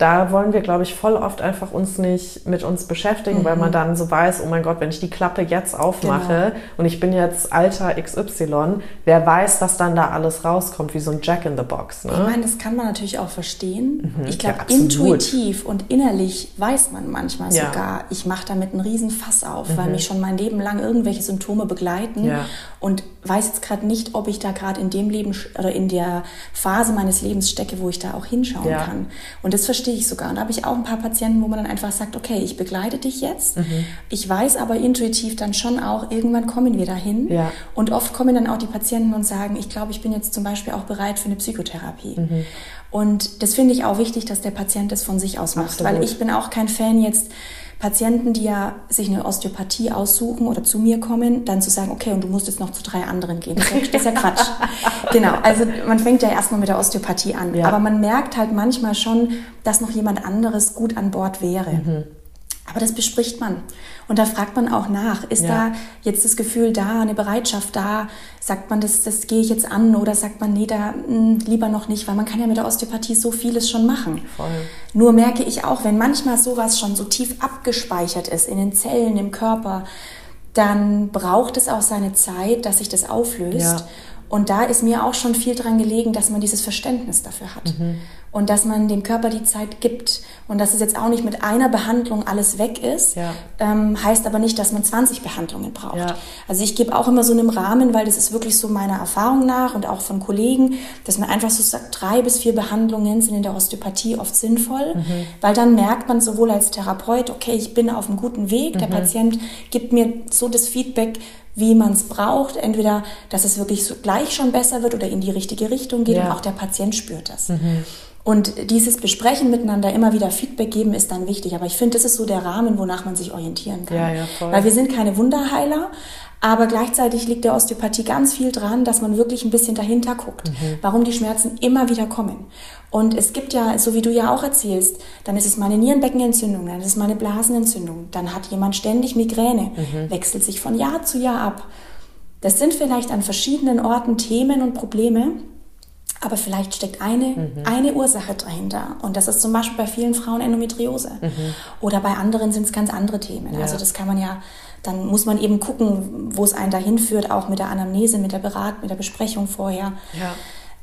Da wollen wir, glaube ich, voll oft einfach uns nicht mit uns beschäftigen, mhm. weil man mhm. dann so weiß, oh mein Gott, wenn ich die Klappe jetzt aufmache genau. und ich bin jetzt alter XY, wer weiß, was dann da alles rauskommt, wie so ein Jack in the Box. Ne? Ich meine, das kann man natürlich auch verstehen. Mhm. Ich glaube, ja, intuitiv und innerlich weiß man manchmal ja. sogar, ich mache damit einen riesen Fass auf, mhm. weil mich schon mein Leben lang irgendwelche Symptome begleiten ja. und weiß jetzt gerade nicht, ob ich da gerade in dem Leben oder in der Phase meines Lebens stecke, wo ich da auch hinschauen kann. Und das verstehe verstehe ich sogar. Und da habe ich auch ein paar Patienten, wo man dann einfach sagt, okay, ich begleite dich jetzt. Mhm. Ich weiß aber intuitiv dann schon auch, irgendwann kommen wir dahin. Ja. Und oft kommen dann auch die Patienten und sagen, ich glaube, ich bin jetzt zum Beispiel auch bereit für eine Psychotherapie. Mhm. Und das finde ich auch wichtig, dass der Patient das von sich aus macht, Absolut. weil ich bin auch kein Fan jetzt Patienten, die ja sich eine Osteopathie aussuchen oder zu mir kommen, dann zu sagen, okay, und du musst jetzt noch zu drei anderen gehen. Das ist ja, das ist ja Quatsch. genau, also man fängt ja erstmal mit der Osteopathie an. Ja. Aber man merkt halt manchmal schon, dass noch jemand anderes gut an Bord wäre. Mhm. Aber das bespricht man. Und da fragt man auch nach. Ist ja. da jetzt das Gefühl da, eine Bereitschaft da? Sagt man, das, das gehe ich jetzt an? Oder sagt man, nee, da mh, hm, lieber noch nicht? Weil man kann ja mit der Osteopathie so vieles schon machen. Voll. Nur merke ich auch, wenn manchmal sowas schon so tief abgespeichert ist in den Zellen, im Körper, dann braucht es auch seine Zeit, dass sich das auflöst. Ja. Und da ist mir auch schon viel dran gelegen, dass man dieses Verständnis dafür hat. Mhm und dass man dem Körper die Zeit gibt und dass es jetzt auch nicht mit einer Behandlung alles weg ist, ja. ähm, heißt aber nicht, dass man 20 Behandlungen braucht. Ja. Also ich gebe auch immer so einen Rahmen, weil das ist wirklich so meiner Erfahrung nach und auch von Kollegen, dass man einfach so sagt, drei bis vier Behandlungen sind in der Osteopathie oft sinnvoll, mhm. weil dann merkt man sowohl als Therapeut, okay, ich bin auf einem guten Weg, der mhm. Patient gibt mir so das Feedback, wie man es braucht. Entweder, dass es wirklich so gleich schon besser wird oder in die richtige Richtung geht ja. und auch der Patient spürt das. Mhm. Und dieses Besprechen miteinander, immer wieder Feedback geben, ist dann wichtig. Aber ich finde, das ist so der Rahmen, wonach man sich orientieren kann. Ja, ja, voll. Weil wir sind keine Wunderheiler, aber gleichzeitig liegt der Osteopathie ganz viel dran, dass man wirklich ein bisschen dahinter guckt, mhm. warum die Schmerzen immer wieder kommen. Und es gibt ja, so wie du ja auch erzählst, dann ist es mal eine Nierenbeckenentzündung, dann ist es mal eine Blasenentzündung, dann hat jemand ständig Migräne, mhm. wechselt sich von Jahr zu Jahr ab. Das sind vielleicht an verschiedenen Orten Themen und Probleme, aber vielleicht steckt eine, mhm. eine Ursache dahinter. Und das ist zum Beispiel bei vielen Frauen Endometriose. Mhm. Oder bei anderen sind es ganz andere Themen. Ja. Also das kann man ja, dann muss man eben gucken, wo es einen dahin führt, auch mit der Anamnese, mit der Berat, mit der Besprechung vorher. Ja.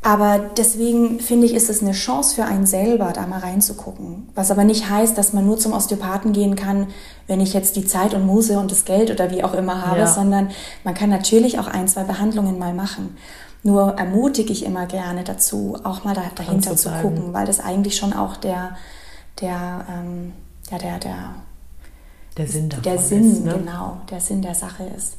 Aber deswegen finde ich, ist es eine Chance für einen selber, da mal reinzugucken. Was aber nicht heißt, dass man nur zum Osteopathen gehen kann, wenn ich jetzt die Zeit und Muse und das Geld oder wie auch immer habe, ja. sondern man kann natürlich auch ein, zwei Behandlungen mal machen. Nur ermutige ich immer gerne dazu, auch mal da, dahinter zu, gucken, weil das eigentlich schon auch der, der, ähm, ja, der, der, der Sinn davon Der Sinn, ist, ne? genau, der Sinn der Sache ist.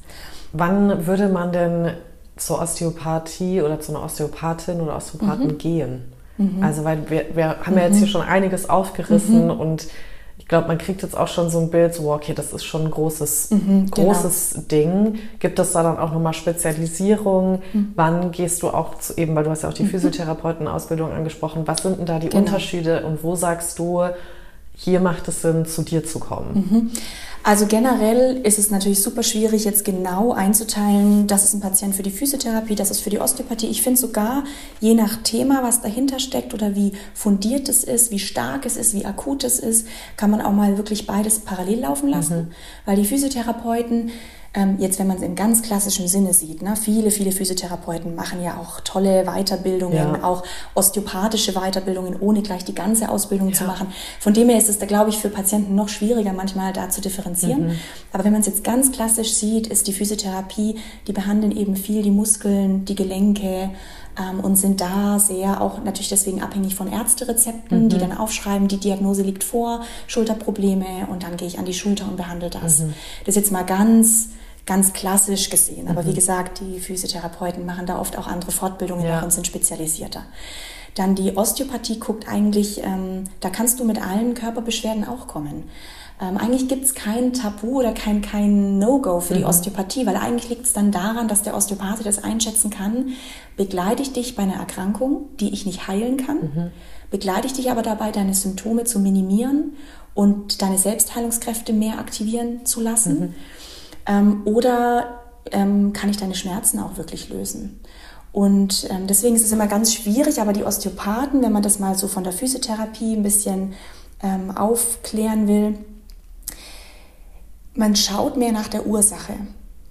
Wann würde man denn zur Osteopathie oder zu einer Osteopathin oder Osteopathen mhm. gehen? Mhm. Also, weil wir, wir haben mhm. ja jetzt hier mhm. schon einiges aufgerissen mhm. und ich glaube, man kriegt jetzt auch schon so ein Bild, so, okay, das ist schon ein großes, mhm, genau. großes genau. Ding. Gibt es da dann auch nochmal Spezialisierung? Mhm. Wann gehst du auch zu, eben, weil du hast ja auch die mhm. Physiotherapeutenausbildung angesprochen, was sind denn da die genau. Unterschiede und wo sagst du, hier macht es Sinn, zu dir zu kommen? Mhm. Also generell ist es natürlich super schwierig, jetzt genau einzuteilen, das ist ein Patient für die Physiotherapie, das ist für die Osteopathie. Ich finde sogar, je nach Thema, was dahinter steckt oder wie fundiert es ist, wie stark es ist, wie akut es ist, kann man auch mal wirklich beides parallel laufen lassen. Mhm. Weil die Physiotherapeuten ähm, jetzt, wenn man es im ganz klassischen Sinne sieht, ne, viele, viele Physiotherapeuten machen ja auch tolle Weiterbildungen, ja. auch osteopathische Weiterbildungen, ohne gleich die ganze Ausbildung ja. zu machen. Von dem her ist es da, glaube ich, für Patienten noch schwieriger, manchmal da zu differenzieren. Mhm. Aber wenn man es jetzt ganz klassisch sieht, ist die Physiotherapie, die behandeln eben viel die Muskeln, die Gelenke, ähm, und sind da sehr auch natürlich deswegen abhängig von Ärzterezepten, mhm. die dann aufschreiben, die Diagnose liegt vor, Schulterprobleme und dann gehe ich an die Schulter und behandle das. Mhm. Das ist jetzt mal ganz ganz klassisch gesehen. Aber mhm. wie gesagt, die Physiotherapeuten machen da oft auch andere Fortbildungen ja. und sind spezialisierter. Dann die Osteopathie guckt eigentlich, ähm, da kannst du mit allen Körperbeschwerden auch kommen. Ähm, eigentlich gibt es kein Tabu oder kein, kein No-Go für mhm. die Osteopathie, weil eigentlich liegt es dann daran, dass der Osteopath das einschätzen kann. Begleite ich dich bei einer Erkrankung, die ich nicht heilen kann? Mhm. Begleite ich dich aber dabei, deine Symptome zu minimieren und deine Selbstheilungskräfte mehr aktivieren zu lassen? Mhm. Ähm, oder ähm, kann ich deine Schmerzen auch wirklich lösen? Und ähm, deswegen ist es immer ganz schwierig, aber die Osteopathen, wenn man das mal so von der Physiotherapie ein bisschen ähm, aufklären will, man schaut mehr nach der Ursache.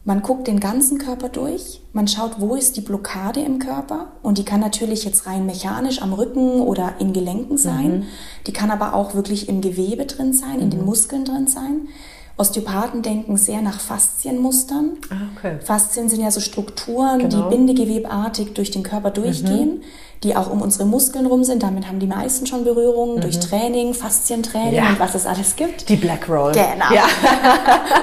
Man guckt den ganzen Körper durch, man schaut, wo ist die Blockade im Körper und die kann natürlich jetzt rein mechanisch am Rücken oder in Gelenken sein, mhm. die kann aber auch wirklich im Gewebe drin sein, in den mhm. Muskeln drin sein. Osteopathen denken sehr nach Faszienmustern. Ah, okay. Faszien sind ja so Strukturen, Genau. die bindegewebartig durch den Körper durchgehen, die auch um unsere Muskeln rum sind. Damit haben die meisten schon Berührungen durch Training, Faszientraining Ja. und was es alles gibt. Die Black Roll. Genau. Ja.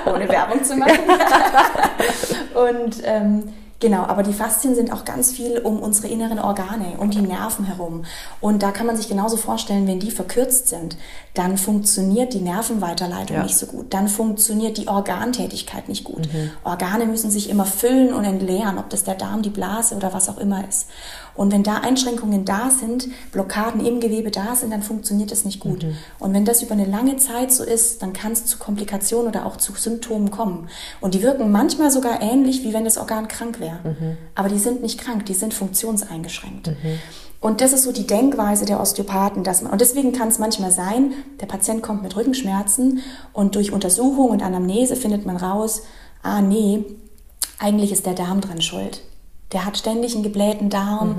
Ohne Werbung zu machen. und ähm, genau, aber die Faszien sind auch ganz viel um unsere inneren Organe, um die Nerven herum. Und da kann man sich genauso vorstellen, wenn die verkürzt sind, dann funktioniert die Nervenweiterleitung Ja. nicht so gut. Dann funktioniert die Organtätigkeit nicht gut. Organe müssen sich immer füllen und entleeren, ob das der Darm, die Blase oder was auch immer ist. Und wenn da Einschränkungen da sind, Blockaden im Gewebe da sind, dann funktioniert das nicht gut. Und wenn das über eine lange Zeit so ist, dann kann es zu Komplikationen oder auch zu Symptomen kommen. Und die wirken manchmal sogar ähnlich, wie wenn das Organ krank wäre. Aber die sind nicht krank, die sind funktionseingeschränkt. Und das ist so die Denkweise der Osteopathen, dass man, und deswegen kann es manchmal sein, der Patient kommt mit Rückenschmerzen und durch Untersuchung und Anamnese findet man raus, ah nee, eigentlich ist der Darm dran schuld. Der hat ständig einen geblähten Darm,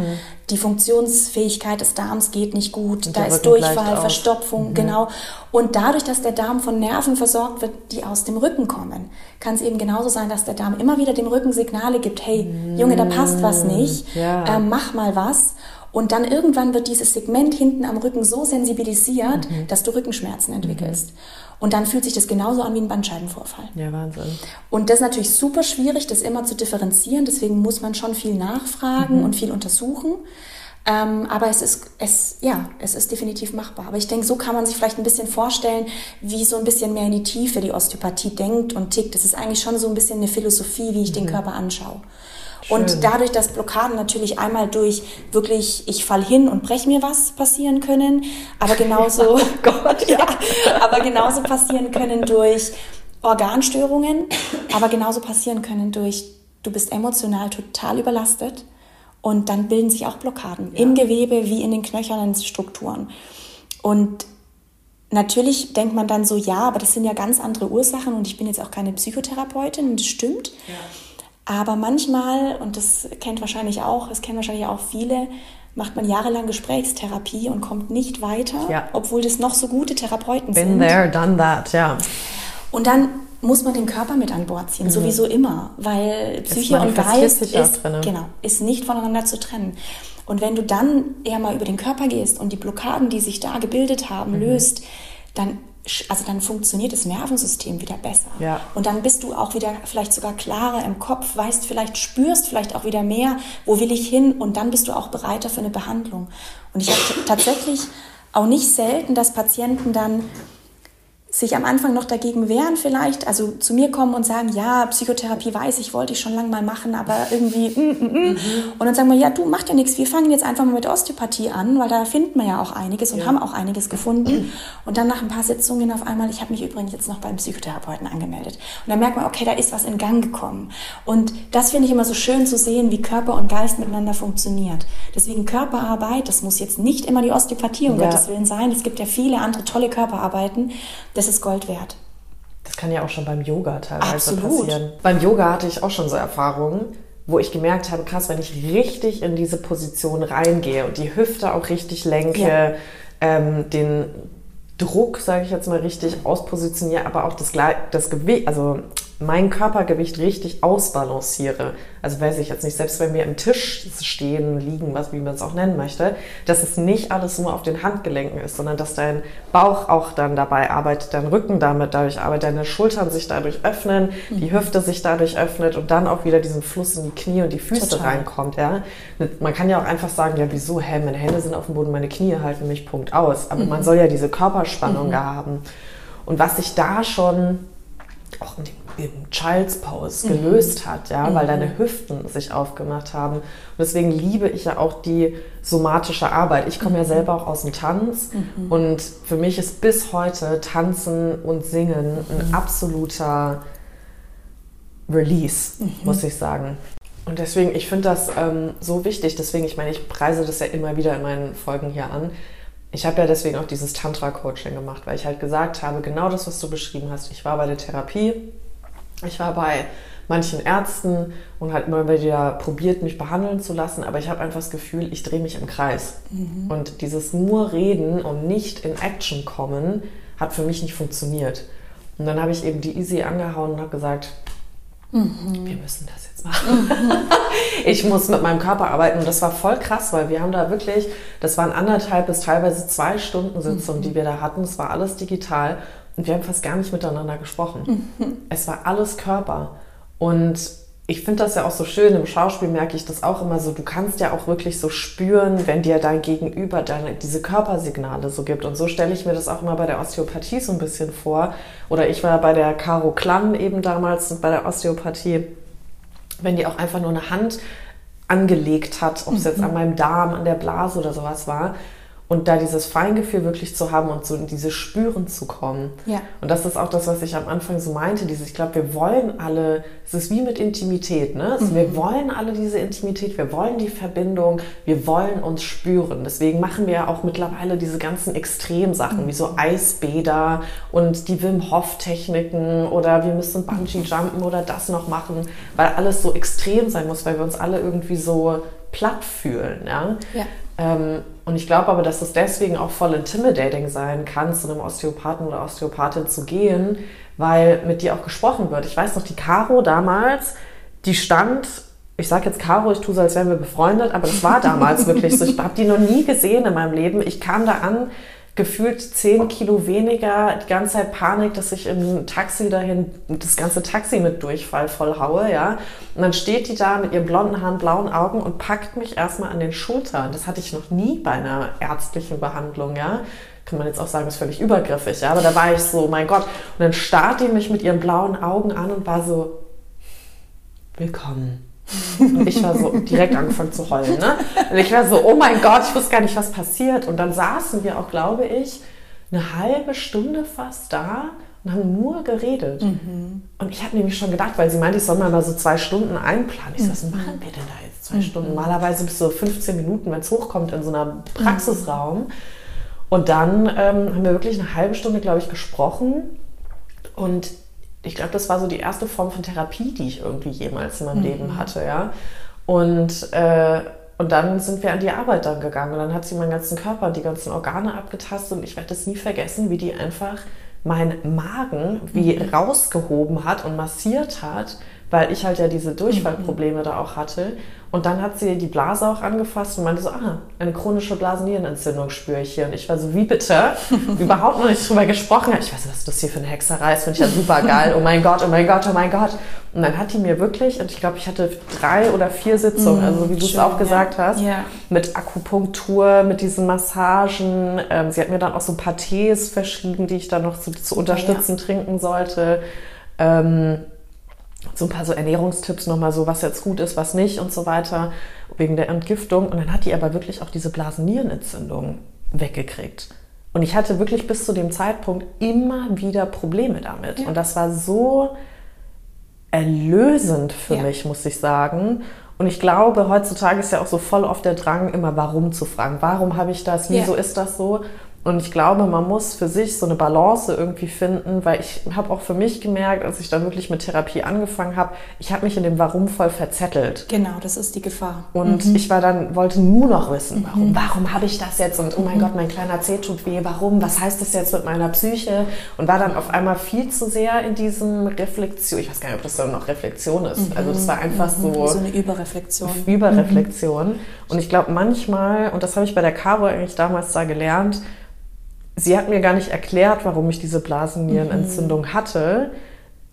die Funktionsfähigkeit des Darms geht nicht gut, Und da ist Durchfall. Verstopfung, genau. Und dadurch, dass der Darm von Nerven versorgt wird, die aus dem Rücken kommen, kann es eben genauso sein, dass der Darm immer wieder dem Rücken Signale gibt, hey, Junge, da passt was nicht, Ja. ähm, mach mal was. Und dann irgendwann wird dieses Segment hinten am Rücken so sensibilisiert, dass du Rückenschmerzen entwickelst. Und dann fühlt sich das genauso an wie ein Bandscheibenvorfall. Ja, Wahnsinn. Und das ist natürlich super schwierig, das immer zu differenzieren. Deswegen muss man schon viel nachfragen und viel untersuchen. Ähm, aber es ist, es, ja, es ist definitiv machbar. Aber ich denke, so kann man sich vielleicht ein bisschen vorstellen, wie so ein bisschen mehr in die Tiefe die Osteopathie denkt und tickt. Das ist eigentlich schon so ein bisschen eine Philosophie, wie ich den Körper anschaue. Und dadurch, dass Blockaden natürlich einmal durch wirklich, ich fall hin und brech mir was passieren können, aber genauso, Oh Gott, ja, aber genauso passieren können durch Organstörungen, aber genauso passieren können durch, du bist emotional total überlastet und dann bilden sich auch Blockaden im Gewebe wie in den knöchernen Strukturen. Und natürlich denkt man dann so, ja, aber das sind ja ganz andere Ursachen und ich bin jetzt auch keine Psychotherapeutin, das stimmt. Aber manchmal, und das kennt wahrscheinlich auch, das kennen wahrscheinlich auch viele, macht man jahrelang Gesprächstherapie und kommt nicht weiter, Ja. obwohl das noch so gute Therapeuten Been sind. there, done that, ja. Und dann muss man den Körper mit an Bord ziehen, sowieso immer, weil Psyche und Geist ist, genau, ist nicht voneinander zu trennen. Und wenn du dann eher mal über den Körper gehst und die Blockaden, die sich da gebildet haben, Mhm. löst, dann, also dann funktioniert das Nervensystem wieder besser. Ja. Und dann bist du auch wieder vielleicht sogar klarer im Kopf, weißt vielleicht, spürst vielleicht auch wieder mehr, wo will ich hin und dann bist du auch bereiter für eine Behandlung. Und ich habe tatsächlich auch nicht selten, dass Patienten dann sich am Anfang noch dagegen wehren vielleicht, also zu mir kommen und sagen, ja, Psychotherapie weiß ich, wollte ich schon lange mal machen, aber irgendwie, mm, mm, mm. und dann sagen wir, ja, du, macht ja nichts, wir fangen jetzt einfach mal mit Osteopathie an, weil da finden wir ja auch einiges und haben auch einiges gefunden. Und dann nach ein paar Sitzungen auf einmal, ich habe mich übrigens jetzt noch beim Psychotherapeuten angemeldet. Und dann merkt man, okay, da ist was in Gang gekommen. Und das finde ich immer so schön zu sehen, wie Körper und Geist miteinander funktioniert. Deswegen Körperarbeit, das muss jetzt nicht immer die Osteopathie, um Ja. Gottes Willen sein. Es gibt ja viele andere tolle Körperarbeiten. Das ist Gold wert. Das kann ja auch schon beim Yoga teilweise Absolut. passieren. Beim Yoga hatte ich auch schon so Erfahrungen, wo ich gemerkt habe, krass, wenn ich richtig in diese Position reingehe und die Hüfte auch richtig lenke, Ja. ähm, den Druck, sage ich jetzt mal richtig, auspositioniere, aber auch das, das Gewicht, also mein Körpergewicht richtig ausbalanciere. Also weiß ich jetzt nicht, selbst wenn wir im Tisch stehen, liegen, was wie man es auch nennen möchte, dass es nicht alles nur auf den Handgelenken ist, sondern dass dein Bauch auch dann dabei arbeitet, dein Rücken damit dadurch arbeitet, deine Schultern sich dadurch öffnen, die Hüfte sich dadurch öffnet und dann auch wieder diesen Fluss in die Knie und die Füße Total. reinkommt. Ja? Man kann ja auch einfach sagen, ja wieso, hä, meine Hände sind auf dem Boden, meine Knie halten mich, Punkt aus. Aber man soll ja diese Körperspannung da haben. Und was sich da schon auch in dem, Child's Pose gelöst hat, ja, weil deine Hüften sich aufgemacht haben. Und deswegen liebe ich ja auch die somatische Arbeit. Ich komme ja selber auch aus dem Tanz und für mich ist bis heute Tanzen und Singen ein absoluter Release, muss ich sagen. Und deswegen, ich finde das ähm, so wichtig. Deswegen, ich meine, ich preise das ja immer wieder in meinen Folgen hier an. Ich habe ja deswegen auch dieses Tantra-Coaching gemacht, weil ich halt gesagt habe, genau das, was du beschrieben hast. Ich war bei der Therapie, ich war bei manchen Ärzten und halt immer wieder probiert, mich behandeln zu lassen, aber ich habe einfach das Gefühl, ich drehe mich im Kreis. Und dieses nur Reden und nicht in Action kommen, hat für mich nicht funktioniert. Und dann habe ich eben die Easy angehauen und habe gesagt, mhm. wir müssen das jetzt machen. Mhm. ich muss mit meinem Körper arbeiten und das war voll krass, weil wir haben da wirklich, das waren anderthalb bis teilweise zwei Stunden Sitzungen, mhm. die wir da hatten. Es war alles digital und wir haben fast gar nicht miteinander gesprochen. Mhm. Es war alles Körper. Und ich finde das ja auch so schön, im Schauspiel merke ich das auch immer so, du kannst ja auch wirklich so spüren, wenn dir dein Gegenüber deine, diese Körpersignale so gibt. Und so stelle ich mir das auch immer bei der Osteopathie so ein bisschen vor. Oder ich war bei der Caro Klann eben damals bei der Osteopathie, wenn die auch einfach nur eine Hand angelegt hat, ob es jetzt mhm. an meinem Darm, an der Blase oder sowas war, und da dieses Feingefühl wirklich zu haben und so in diese Spüren zu kommen. Ja. Und das ist auch das, was ich am Anfang so meinte, dieses, ich glaube, wir wollen alle, es ist wie mit Intimität, ne? Also mhm. Wir wollen alle diese Intimität, wir wollen die Verbindung, wir wollen uns spüren. Deswegen machen wir ja auch mittlerweile diese ganzen Extremsachen, mhm. wie so Eisbäder und die Wim Hof Techniken oder wir müssen Bungee jumpen oder das noch machen, weil alles so extrem sein muss, weil wir uns alle irgendwie so platt fühlen, ja. ja. Ähm, und ich glaube aber, dass es deswegen auch voll intimidating sein kann, zu einem Osteopathen oder Osteopathin zu gehen, weil mit dir auch gesprochen wird. Ich weiß noch, die Caro damals, die stand, ich sage jetzt Caro, ich tue so, als wären wir befreundet, aber das war damals wirklich so. Ich habe die noch nie gesehen in meinem Leben. Ich kam da an, gefühlt zehn Kilo weniger, die ganze Zeit Panik, dass ich im Taxi dahin das ganze Taxi mit Durchfall voll haue, ja. Und dann steht die da mit ihren blonden Haaren, blauen Augen und packt mich erstmal an den Schultern. Das hatte ich noch nie bei einer ärztlichen Behandlung, ja. Kann man jetzt auch sagen, ist völlig übergriffig, ja. Aber da war ich so, mein Gott. Und dann starrt die mich mit ihren blauen Augen an und war so, willkommen. Und ich war so direkt angefangen zu heulen. Ne? Und ich war so, oh mein Gott, ich wusste gar nicht, was passiert. Und dann saßen wir auch, glaube ich, eine halbe Stunde fast da und haben nur geredet. Mhm. Und ich habe nämlich schon gedacht, weil sie meinte, ich soll mal so zwei Stunden einplanen. Ich so, was mhm. machen wir denn da jetzt zwei mhm. Stunden? Normalerweise bis so 15 Minuten, wenn es hochkommt in so einer Praxisraum. Und dann ähm, haben wir wirklich eine halbe Stunde, glaube ich, gesprochen. Und ich glaube, das war so die erste Form von Therapie, die ich irgendwie jemals in meinem mhm. Leben hatte, ja. Und, äh, und dann sind wir an die Arbeit dann gegangen und dann hat sie meinen ganzen Körper und die ganzen Organe abgetastet und ich werde das nie vergessen, wie die einfach meinen Magen wie mhm. rausgehoben hat und massiert hat, weil ich halt ja diese Durchfallprobleme mhm. da auch hatte. Und dann hat sie die Blase auch angefasst und meinte so, ah, eine chronische Blasennierenentzündung spüre ich hier. Und ich war so, wie bitte? Überhaupt noch nicht drüber gesprochen. Ich weiß was das hier für eine Hexerei ist, finde ich ja super geil. Oh mein Gott, oh mein Gott, oh mein Gott. Und dann hat die mir wirklich, und ich glaube, ich hatte drei oder vier Sitzungen, mm, also wie du es auch gesagt ja. hast, ja. mit Akupunktur, mit diesen Massagen. Ähm, sie hat mir dann auch so ein paar Tees verschrieben, die ich dann noch zu, zu unterstützen ja. trinken sollte. Ähm, so ein paar so Ernährungstipps nochmal so, was jetzt gut ist, was nicht und so weiter, wegen der Entgiftung. Und dann hat die aber wirklich auch diese Blasennierenentzündung weggekriegt. Und ich hatte wirklich bis zu dem Zeitpunkt immer wieder Probleme damit. Ja. Und das war so erlösend für ja. mich, muss ich sagen. Und ich glaube, heutzutage ist ja auch so voll oft der Drang, immer warum zu fragen. Warum habe ich das? Wieso ja. ist das so? Und ich glaube, man muss für sich so eine Balance irgendwie finden, weil ich habe auch für mich gemerkt, als ich dann wirklich mit Therapie angefangen habe, ich habe mich in dem Warum voll verzettelt. Genau, das ist die Gefahr. Und mhm. ich war dann, wollte nur noch wissen, warum, mhm. warum habe ich das jetzt? Und oh mein mhm. Gott, mein kleiner Zeh tut weh, warum? Was heißt das jetzt mit meiner Psyche? Und war dann auf einmal viel zu sehr in diesem Reflexion. Ich weiß gar nicht, ob das dann noch Reflexion ist. Also das war einfach mhm. so. So eine Überreflexion. Überreflexion. Mhm. Und ich glaube manchmal, und das habe ich bei der Caro eigentlich damals da gelernt, sie hat mir gar nicht erklärt, warum ich diese Blasennierenentzündung mhm. hatte.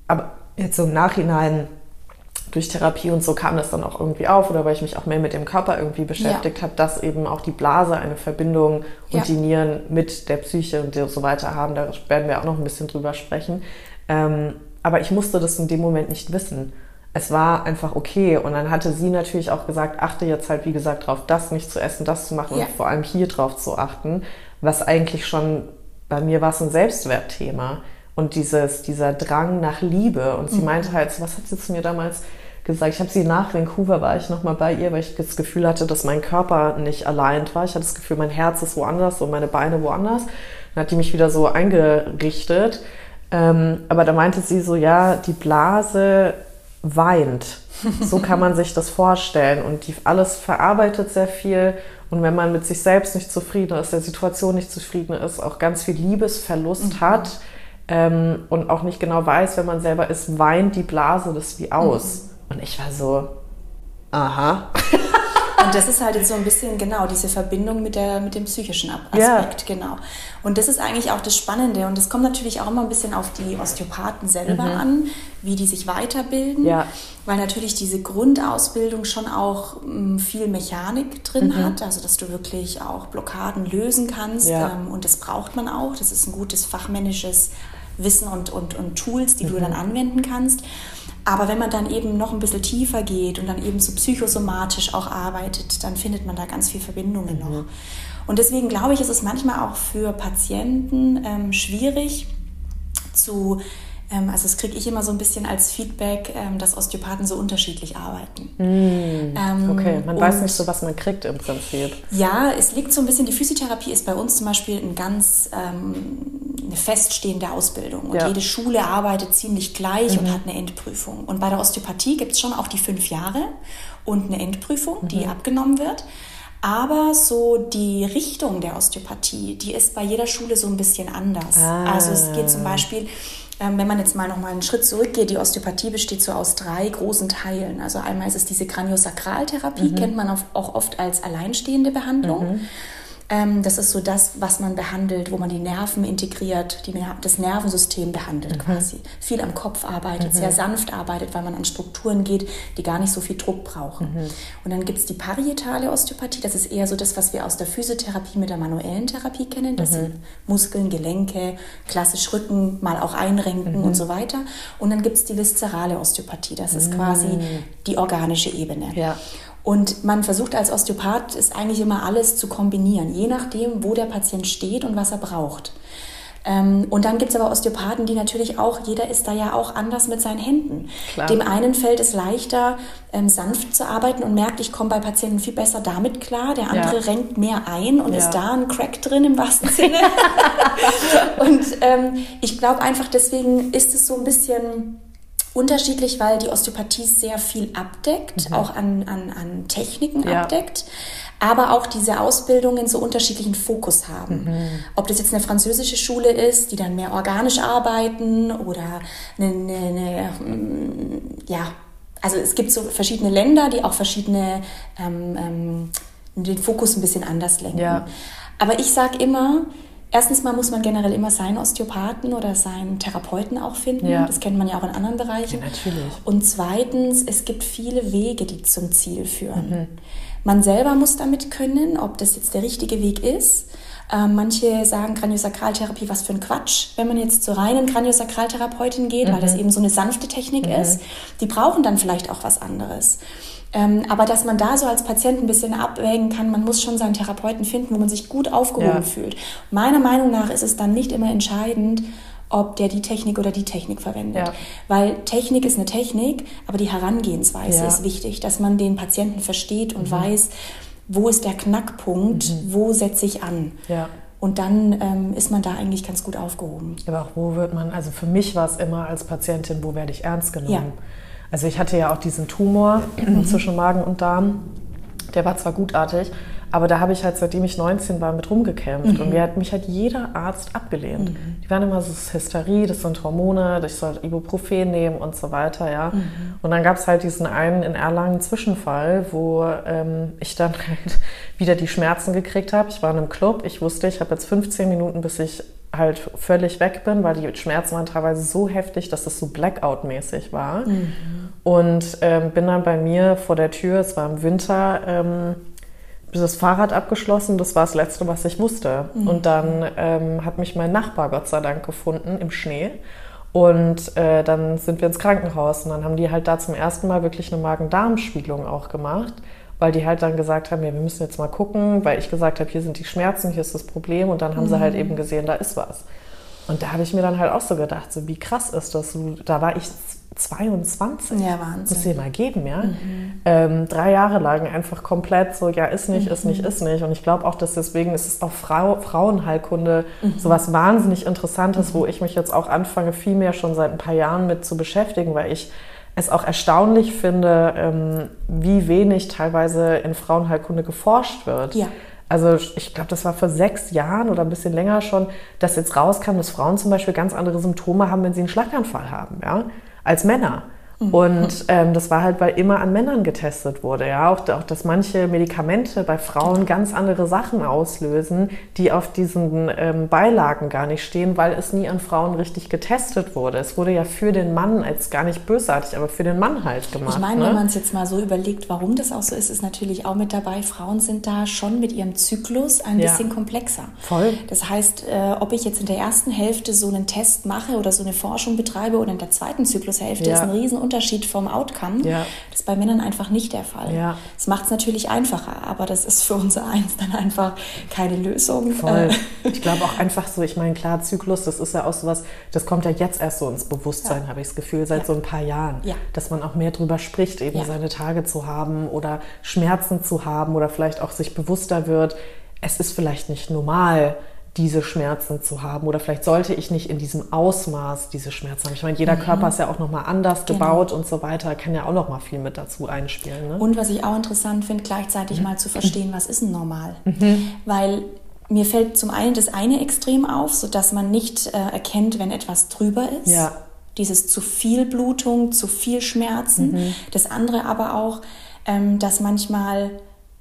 Aber jetzt so im Nachhinein durch Therapie und so kam das dann auch irgendwie auf oder weil ich mich auch mehr mit dem Körper irgendwie beschäftigt ja. habe, dass eben auch die Blase eine Verbindung und ja. die Nieren mit der Psyche und so weiter haben. Da werden wir auch noch ein bisschen drüber sprechen. Ähm, aber ich musste das in dem Moment nicht wissen. Es war einfach okay. Und dann hatte sie natürlich auch gesagt, achte jetzt halt, wie gesagt, darauf, das nicht zu essen, das zu machen ja. und vor allem hier drauf zu achten was eigentlich schon bei mir war so ein Selbstwertthema und dieses, dieser Drang nach Liebe. Und sie mhm. meinte halt, was hat sie zu mir damals gesagt? Ich habe sie nach Vancouver war ich nochmal bei ihr, weil ich das Gefühl hatte, dass mein Körper nicht allein war. Ich hatte das Gefühl, mein Herz ist woanders und meine Beine woanders. Dann hat die mich wieder so eingerichtet. Ähm, aber da meinte sie so, ja, die Blase weint. So kann man sich das vorstellen. Und die alles verarbeitet sehr viel und wenn man mit sich selbst nicht zufrieden ist, der Situation nicht zufrieden ist, auch ganz viel Liebesverlust mhm. hat, ähm, und auch nicht genau weiß, wenn man selber ist, weint die Blase das wie aus. Mhm. Und ich war so, aha. Und das ist halt jetzt so ein bisschen genau diese Verbindung mit, der, mit dem psychischen Aspekt, ja. genau. Und das ist eigentlich auch das Spannende. Und es kommt natürlich auch immer ein bisschen auf die Osteopathen selber mhm. an, wie die sich weiterbilden. Ja. Weil natürlich diese Grundausbildung schon auch m, mm, viel Mechanik drin mhm. hat, also dass du wirklich auch Blockaden lösen kannst. Ja. Ähm, und das braucht man auch. Das ist ein gutes fachmännisches Wissen und, und, und Tools, die mhm. du dann anwenden kannst. Aber wenn man dann eben noch ein bisschen tiefer geht und dann eben so psychosomatisch auch arbeitet, dann findet man da ganz viele Verbindungen mhm. noch. Und deswegen glaube ich, ist es manchmal auch für Patienten ähm, schwierig zu also das kriege ich immer so ein bisschen als Feedback, ähm, dass Osteopathen so unterschiedlich arbeiten. Mm, okay, man weiß nicht so, was man kriegt im Prinzip. Ja, es liegt so ein bisschen, die Physiotherapie ist bei uns zum Beispiel ein ganz ähm, eine feststehende Ausbildung. Und ja. jede Schule arbeitet ziemlich gleich mhm. und hat eine Endprüfung. Und bei der Osteopathie gibt es schon auch die fünf Jahre und eine Endprüfung, mhm. die abgenommen wird. Aber so die Richtung der Osteopathie, die ist bei jeder Schule so ein bisschen anders. Ah. Also es geht zum Beispiel ähm, wenn man jetzt mal noch mal einen Schritt zurückgeht, die Osteopathie besteht so aus drei großen Teilen. Also einmal ist es diese Kraniosakraltherapie, mhm. kennt man auch oft als alleinstehende Behandlung. Mhm. Ähm, das ist so das, was man behandelt, wo man die Nerven integriert, die, das Nervensystem behandelt mhm. quasi. Viel am Kopf arbeitet, mhm. sehr sanft arbeitet, weil man an Strukturen geht, die gar nicht so viel Druck brauchen. Mhm. Und dann gibt es die parietale Osteopathie, das ist eher so das, was wir aus der Physiotherapie mit der manuellen Therapie kennen. Das mhm. sind Muskeln, Gelenke, klassisch Rücken, mal auch einrenken und mhm. so weiter. Und dann gibt es die viszerale Osteopathie, das ist quasi mhm. die organische Ebene. Ja. Und man versucht als Osteopath, ist eigentlich immer alles zu kombinieren, je nachdem, wo der Patient steht und was er braucht. Ähm, und dann gibt es aber Osteopathen, die natürlich auch, jeder ist da ja auch anders mit seinen Händen. Klar. Dem einen fällt es leichter, ähm, sanft zu arbeiten und merkt, ich komme bei Patienten viel besser damit klar. Der andere ja. renkt mehr ein und ja. ist da ein Crack drin im wahrsten Sinne. und ähm, ich glaube einfach, deswegen ist es so ein bisschen unterschiedlich, weil die Osteopathie sehr viel abdeckt, mhm. auch an, an, an Techniken ja. abdeckt, aber auch diese Ausbildungen so unterschiedlichen Fokus haben. Mhm. Ob das jetzt eine französische Schule ist, die dann mehr organisch arbeiten oder eine, eine, eine ja, also es gibt so verschiedene Länder, die auch verschiedene ähm, ähm, den Fokus ein bisschen anders lenken. Ja. Aber ich sage immer, Erstens mal muss man generell immer seinen Osteopathen oder seinen Therapeuten auch finden. Ja. Das kennt man ja auch in anderen Bereichen. Ja, natürlich. Und zweitens, es gibt viele Wege, die zum Ziel führen. Mhm. Man selber muss damit können, ob das jetzt der richtige Weg ist. Ähm, manche sagen Kraniosakraltherapie, was für ein Quatsch, wenn man jetzt zur reinen Kraniosakraltherapeutin geht, mhm. weil das eben so eine sanfte Technik mhm. ist. Die brauchen dann vielleicht auch was anderes. Ähm, aber dass man da so als Patient ein bisschen abwägen kann, man muss schon seinen Therapeuten finden, wo man sich gut aufgehoben ja. fühlt. Meiner Meinung nach ist es dann nicht immer entscheidend, ob der die Technik oder die Technik verwendet. Ja. Weil Technik ist eine Technik, aber die Herangehensweise ja. ist wichtig, dass man den Patienten versteht und mhm. weiß, wo ist der Knackpunkt, mhm. wo setze ich an. Und dann ähm, ist man da eigentlich ganz gut aufgehoben. Aber auch wo wird man, also für mich war es immer als Patientin, wo werde ich ernst genommen? Ja. Also ich hatte ja auch diesen Tumor mhm. zwischen Magen und Darm. Der war zwar gutartig, aber da habe ich halt, seitdem ich 19 war, mit rumgekämpft. Mhm. Und mir hat mich halt jeder Arzt abgelehnt. Mhm. Die waren immer so, das ist Hysterie, das sind Hormone, ich soll Ibuprofen nehmen und so weiter, ja. Mhm. Und dann gab es halt diesen einen in Erlangen Zwischenfall, wo ähm, ich dann halt wieder die Schmerzen gekriegt habe. Ich war in einem Club, ich wusste, ich habe jetzt 15 Minuten, bis ich halt völlig weg bin, weil die Schmerzen waren teilweise so heftig, dass das so Blackout-mäßig war. Mhm. Und ähm, bin dann bei mir vor der Tür, es war im Winter, ähm, das Fahrrad abgeschlossen. Das war das Letzte, was ich wusste. Mhm. Und dann ähm, hat mich mein Nachbar Gott sei Dank gefunden im Schnee. Und äh, dann sind wir ins Krankenhaus und dann haben die halt da zum ersten Mal wirklich eine Magen-Darm-Spiegelung auch gemacht weil die halt dann gesagt haben, ja, wir müssen jetzt mal gucken, weil ich gesagt habe, hier sind die Schmerzen, hier ist das Problem und dann haben mhm. sie halt mhm. eben gesehen, da ist was. Und da habe ich mir dann halt auch so gedacht, so wie krass ist das? Da war ich 22. Ja, Wahnsinn. Muss dir mal geben, ja. Mhm. Ähm, drei Jahre lang einfach komplett so, ja, ist nicht, mhm. ist nicht, ist nicht. Und ich glaube auch, dass deswegen ist es auch Frau, Frauenheilkunde mhm. so was wahnsinnig Interessantes, wo ich mich jetzt auch anfange, viel mehr schon seit ein paar Jahren mit zu beschäftigen, weil ich es auch erstaunlich finde, ähm, wie wenig teilweise in Frauenheilkunde geforscht wird. Ja. Also ich glaube, das war vor sechs Jahren oder ein bisschen länger schon, dass jetzt rauskam, dass Frauen zum Beispiel ganz andere Symptome haben, wenn sie einen Schlaganfall haben, ja, als Männer. Mhm. Und ähm, das war halt, weil immer an Männern getestet wurde. Ja, auch, auch dass manche Medikamente bei Frauen ganz andere Sachen auslösen, die auf diesen ähm, Beilagen gar nicht stehen, weil es nie an Frauen richtig getestet wurde. Es wurde ja für den Mann, als gar nicht bösartig, aber für den Mann halt gemacht. Ich meine, ne? wenn man es jetzt mal so überlegt, warum das auch so ist, ist natürlich auch mit dabei, Frauen sind da schon mit ihrem Zyklus ein ja. bisschen komplexer. Voll. Das heißt, äh, ob ich jetzt in der ersten Hälfte so einen Test mache oder so eine Forschung betreibe oder in der zweiten Zyklushälfte, ja. ist ein Riesenunterschied Unterschied vom Outcome. Ja. Das ist bei Männern einfach nicht der Fall. Ja. Das macht es natürlich einfacher, aber das ist für unser Eins dann einfach keine Lösung. Voll. Äh. Ich glaube auch einfach so, ich meine, klar, Zyklus, das ist ja auch so was, das kommt ja jetzt erst so ins Bewusstsein, ja. habe ich das Gefühl, seit so ein paar Jahren. Dass man auch mehr drüber spricht, eben seine Tage zu haben oder Schmerzen zu haben oder vielleicht auch sich bewusster wird, es ist vielleicht nicht normal, diese Schmerzen zu haben oder vielleicht sollte ich nicht in diesem Ausmaß diese Schmerzen haben. Ich meine, jeder mhm. Körper ist ja auch nochmal anders genau. gebaut und so weiter, kann ja auch nochmal viel mit dazu einspielen. Ne? Und was ich auch interessant finde, gleichzeitig mhm. mal zu verstehen, was ist denn normal? Mhm. Weil mir fällt zum einen das eine Extrem auf, sodass man nicht äh, erkennt, wenn etwas drüber ist. Ja. Dieses zu viel Blutung, zu viel Schmerzen. Mhm. Das andere aber auch, ähm, dass manchmal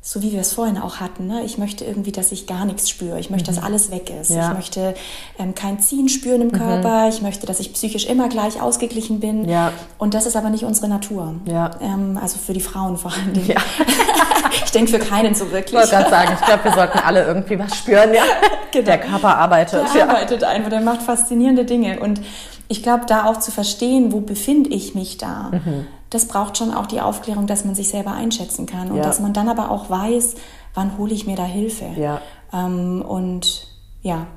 so wie wir es vorhin auch hatten. Ne? Ich möchte irgendwie, dass ich gar nichts spüre. Ich möchte, mhm. dass alles weg ist. Ja. Ich möchte ähm, kein Ziehen spüren im mhm. Körper. Ich möchte, dass ich psychisch immer gleich ausgeglichen bin. Ja. Und das ist aber nicht unsere Natur. Ja. Ähm, also für die Frauen vor allem. Ja. ich denke für keinen so wirklich. Ich wollte gerade sagen, ich glaube, wir sollten alle irgendwie was spüren. Ja? Genau. Der Körper arbeitet. Der arbeitet einfach, der macht faszinierende Dinge. Und ich glaube, da auch zu verstehen, wo befinde ich mich da. Mhm das braucht schon auch die Aufklärung, dass man sich selber einschätzen kann und ja. dass man dann aber auch weiß, wann hole ich mir da Hilfe. Ja. Ähm, und ja,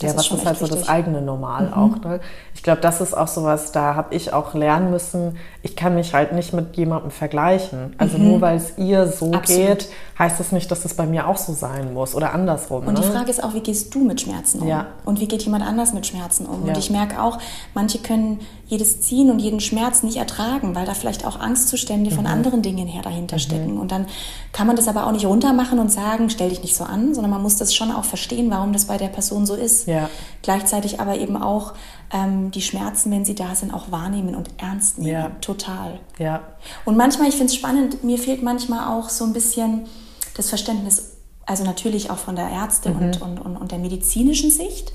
das ja, was ist, ist halt so das eigene Normal mhm. auch. Ne? Ich glaube, das ist auch sowas, da habe ich auch lernen müssen, ich kann mich halt nicht mit jemandem vergleichen. Also mhm. nur weil es ihr so Absolut. geht, heißt das nicht, dass es bei mir auch so sein muss oder andersrum. Und ne? die Frage ist auch, wie gehst du mit Schmerzen um? Ja. Und wie geht jemand anders mit Schmerzen um? Ja. Und ich merke auch, manche können jedes Ziehen und jeden Schmerz nicht ertragen, weil da vielleicht auch Angstzustände mhm. von anderen Dingen her dahinter mhm. stecken. Und dann kann man das aber auch nicht runtermachen und sagen, stell dich nicht so an, sondern man muss das schon auch verstehen, warum das bei der Person so ist. Ja. Gleichzeitig aber eben auch ähm, die Schmerzen, wenn sie da sind, auch wahrnehmen und ernst nehmen. Ja. Total. Ja. Und manchmal, ich finde es spannend, mir fehlt manchmal auch so ein bisschen das Verständnis, also natürlich auch von der Ärzte mhm. und, und, und, und der medizinischen Sicht.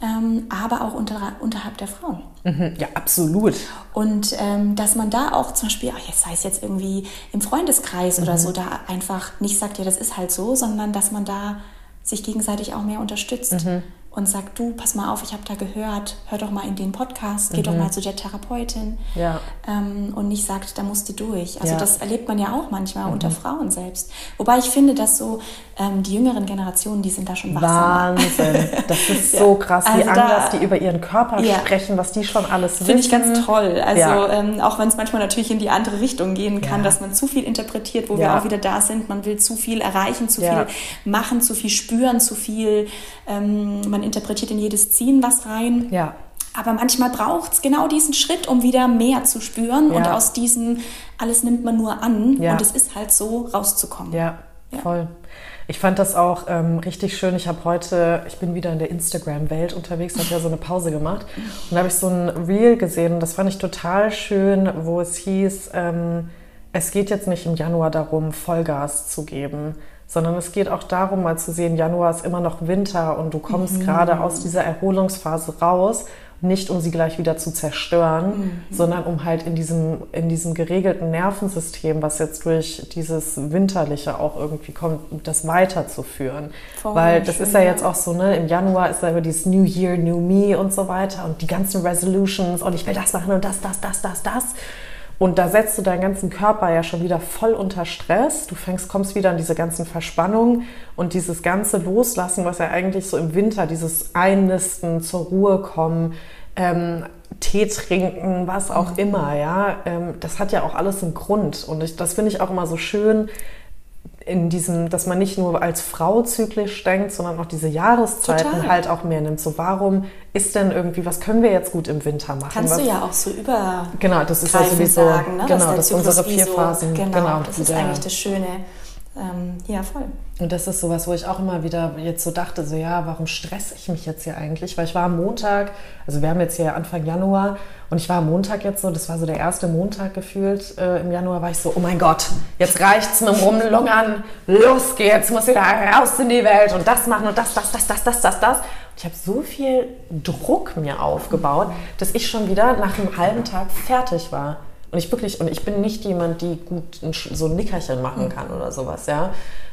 Ähm, aber auch unter, unterhalb der Frauen. Mhm, ja, absolut. Und ähm, dass man da auch zum Beispiel, ach, sei es jetzt irgendwie im Freundeskreis mhm. oder so, da einfach nicht sagt, ja, das ist halt so, sondern dass man da sich gegenseitig auch mehr unterstützt. Mhm und sagt, du, pass mal auf, ich habe da gehört, hör doch mal in den Podcast, geh mhm. doch mal zu der Therapeutin ja. ähm, und nicht sagt, da musst du durch. Also ja. das erlebt man ja auch manchmal mhm. unter Frauen selbst. Wobei ich finde, dass so ähm, die jüngeren Generationen, die sind da schon wachsamer. Wahnsinn, das ist so krass, wie also anders die über ihren Körper sprechen, was die schon alles wissen. Finde ich ganz toll. Also ähm, auch wenn es manchmal natürlich in die andere Richtung gehen kann, dass man zu viel interpretiert, wo wir auch wieder da sind, man will zu viel erreichen, zu viel machen, zu viel spüren, zu viel, ähm, man interpretiert in jedes Ziehen was rein. Ja. Aber manchmal braucht es genau diesen Schritt, um wieder mehr zu spüren ja. und aus diesem alles nimmt man nur an ja. und es ist halt so rauszukommen. Ja, ja. voll. Ich fand das auch ähm, richtig schön. Ich habe heute, ich bin wieder in der Instagram-Welt unterwegs, habe ja so eine Pause gemacht und da habe ich so ein Reel gesehen und das fand ich total schön, wo es hieß, ähm, es geht jetzt nicht im Januar darum, Vollgas zu geben, sondern es geht auch darum, mal zu sehen, Januar ist immer noch Winter und du kommst mhm. gerade aus dieser Erholungsphase raus, nicht um sie gleich wieder zu zerstören, mhm. sondern um halt in diesem, in diesem geregelten Nervensystem, was jetzt durch dieses Winterliche auch irgendwie kommt, das weiterzuführen. Voll Weil das schön, ist ja jetzt auch so, ne, im Januar ist da über dieses New Year, New Me und so weiter und die ganzen Resolutions und ich will das machen und das, das, das, das, das. Und da setzt du deinen ganzen Körper ja schon wieder voll unter Stress. Du fängst, kommst wieder an diese ganzen Verspannungen und dieses ganze Loslassen, was ja eigentlich so im Winter, dieses Einnisten, zur Ruhe kommen, ähm, Tee trinken, was auch mhm. immer, ja, ähm, das hat ja auch alles einen Grund. Und ich, das finde ich auch immer so schön, in diesem, dass man nicht nur als Frau zyklisch denkt, sondern auch diese Jahreszeiten Total. halt auch mehr nimmt. So, warum ist denn irgendwie, was können wir jetzt gut im Winter machen? Kannst was, du ja auch so über genau, das ist ja sowieso sagen, ne? genau, das sind unsere vier Phasen. Genau, genau das ist eigentlich das Schöne. ähm, ja, voll. Und das ist sowas, wo ich auch immer wieder jetzt so dachte, so ja, warum stresse ich mich jetzt hier eigentlich? Weil ich war am Montag, also wir haben jetzt hier Anfang Januar und ich war am Montag jetzt so, das war so der erste Montag gefühlt äh, im Januar, war ich so, oh mein Gott, jetzt reicht's mit dem Rumlungern, los geht's, muss wieder raus in die Welt und das machen und das, das, das, das, das, das, das. Und ich habe so viel Druck mir aufgebaut, dass ich schon wieder nach einem halben Tag fertig war. Und ich wirklich, und ich bin nicht jemand, die gut so ein Nickerchen machen kann oder sowas, ja.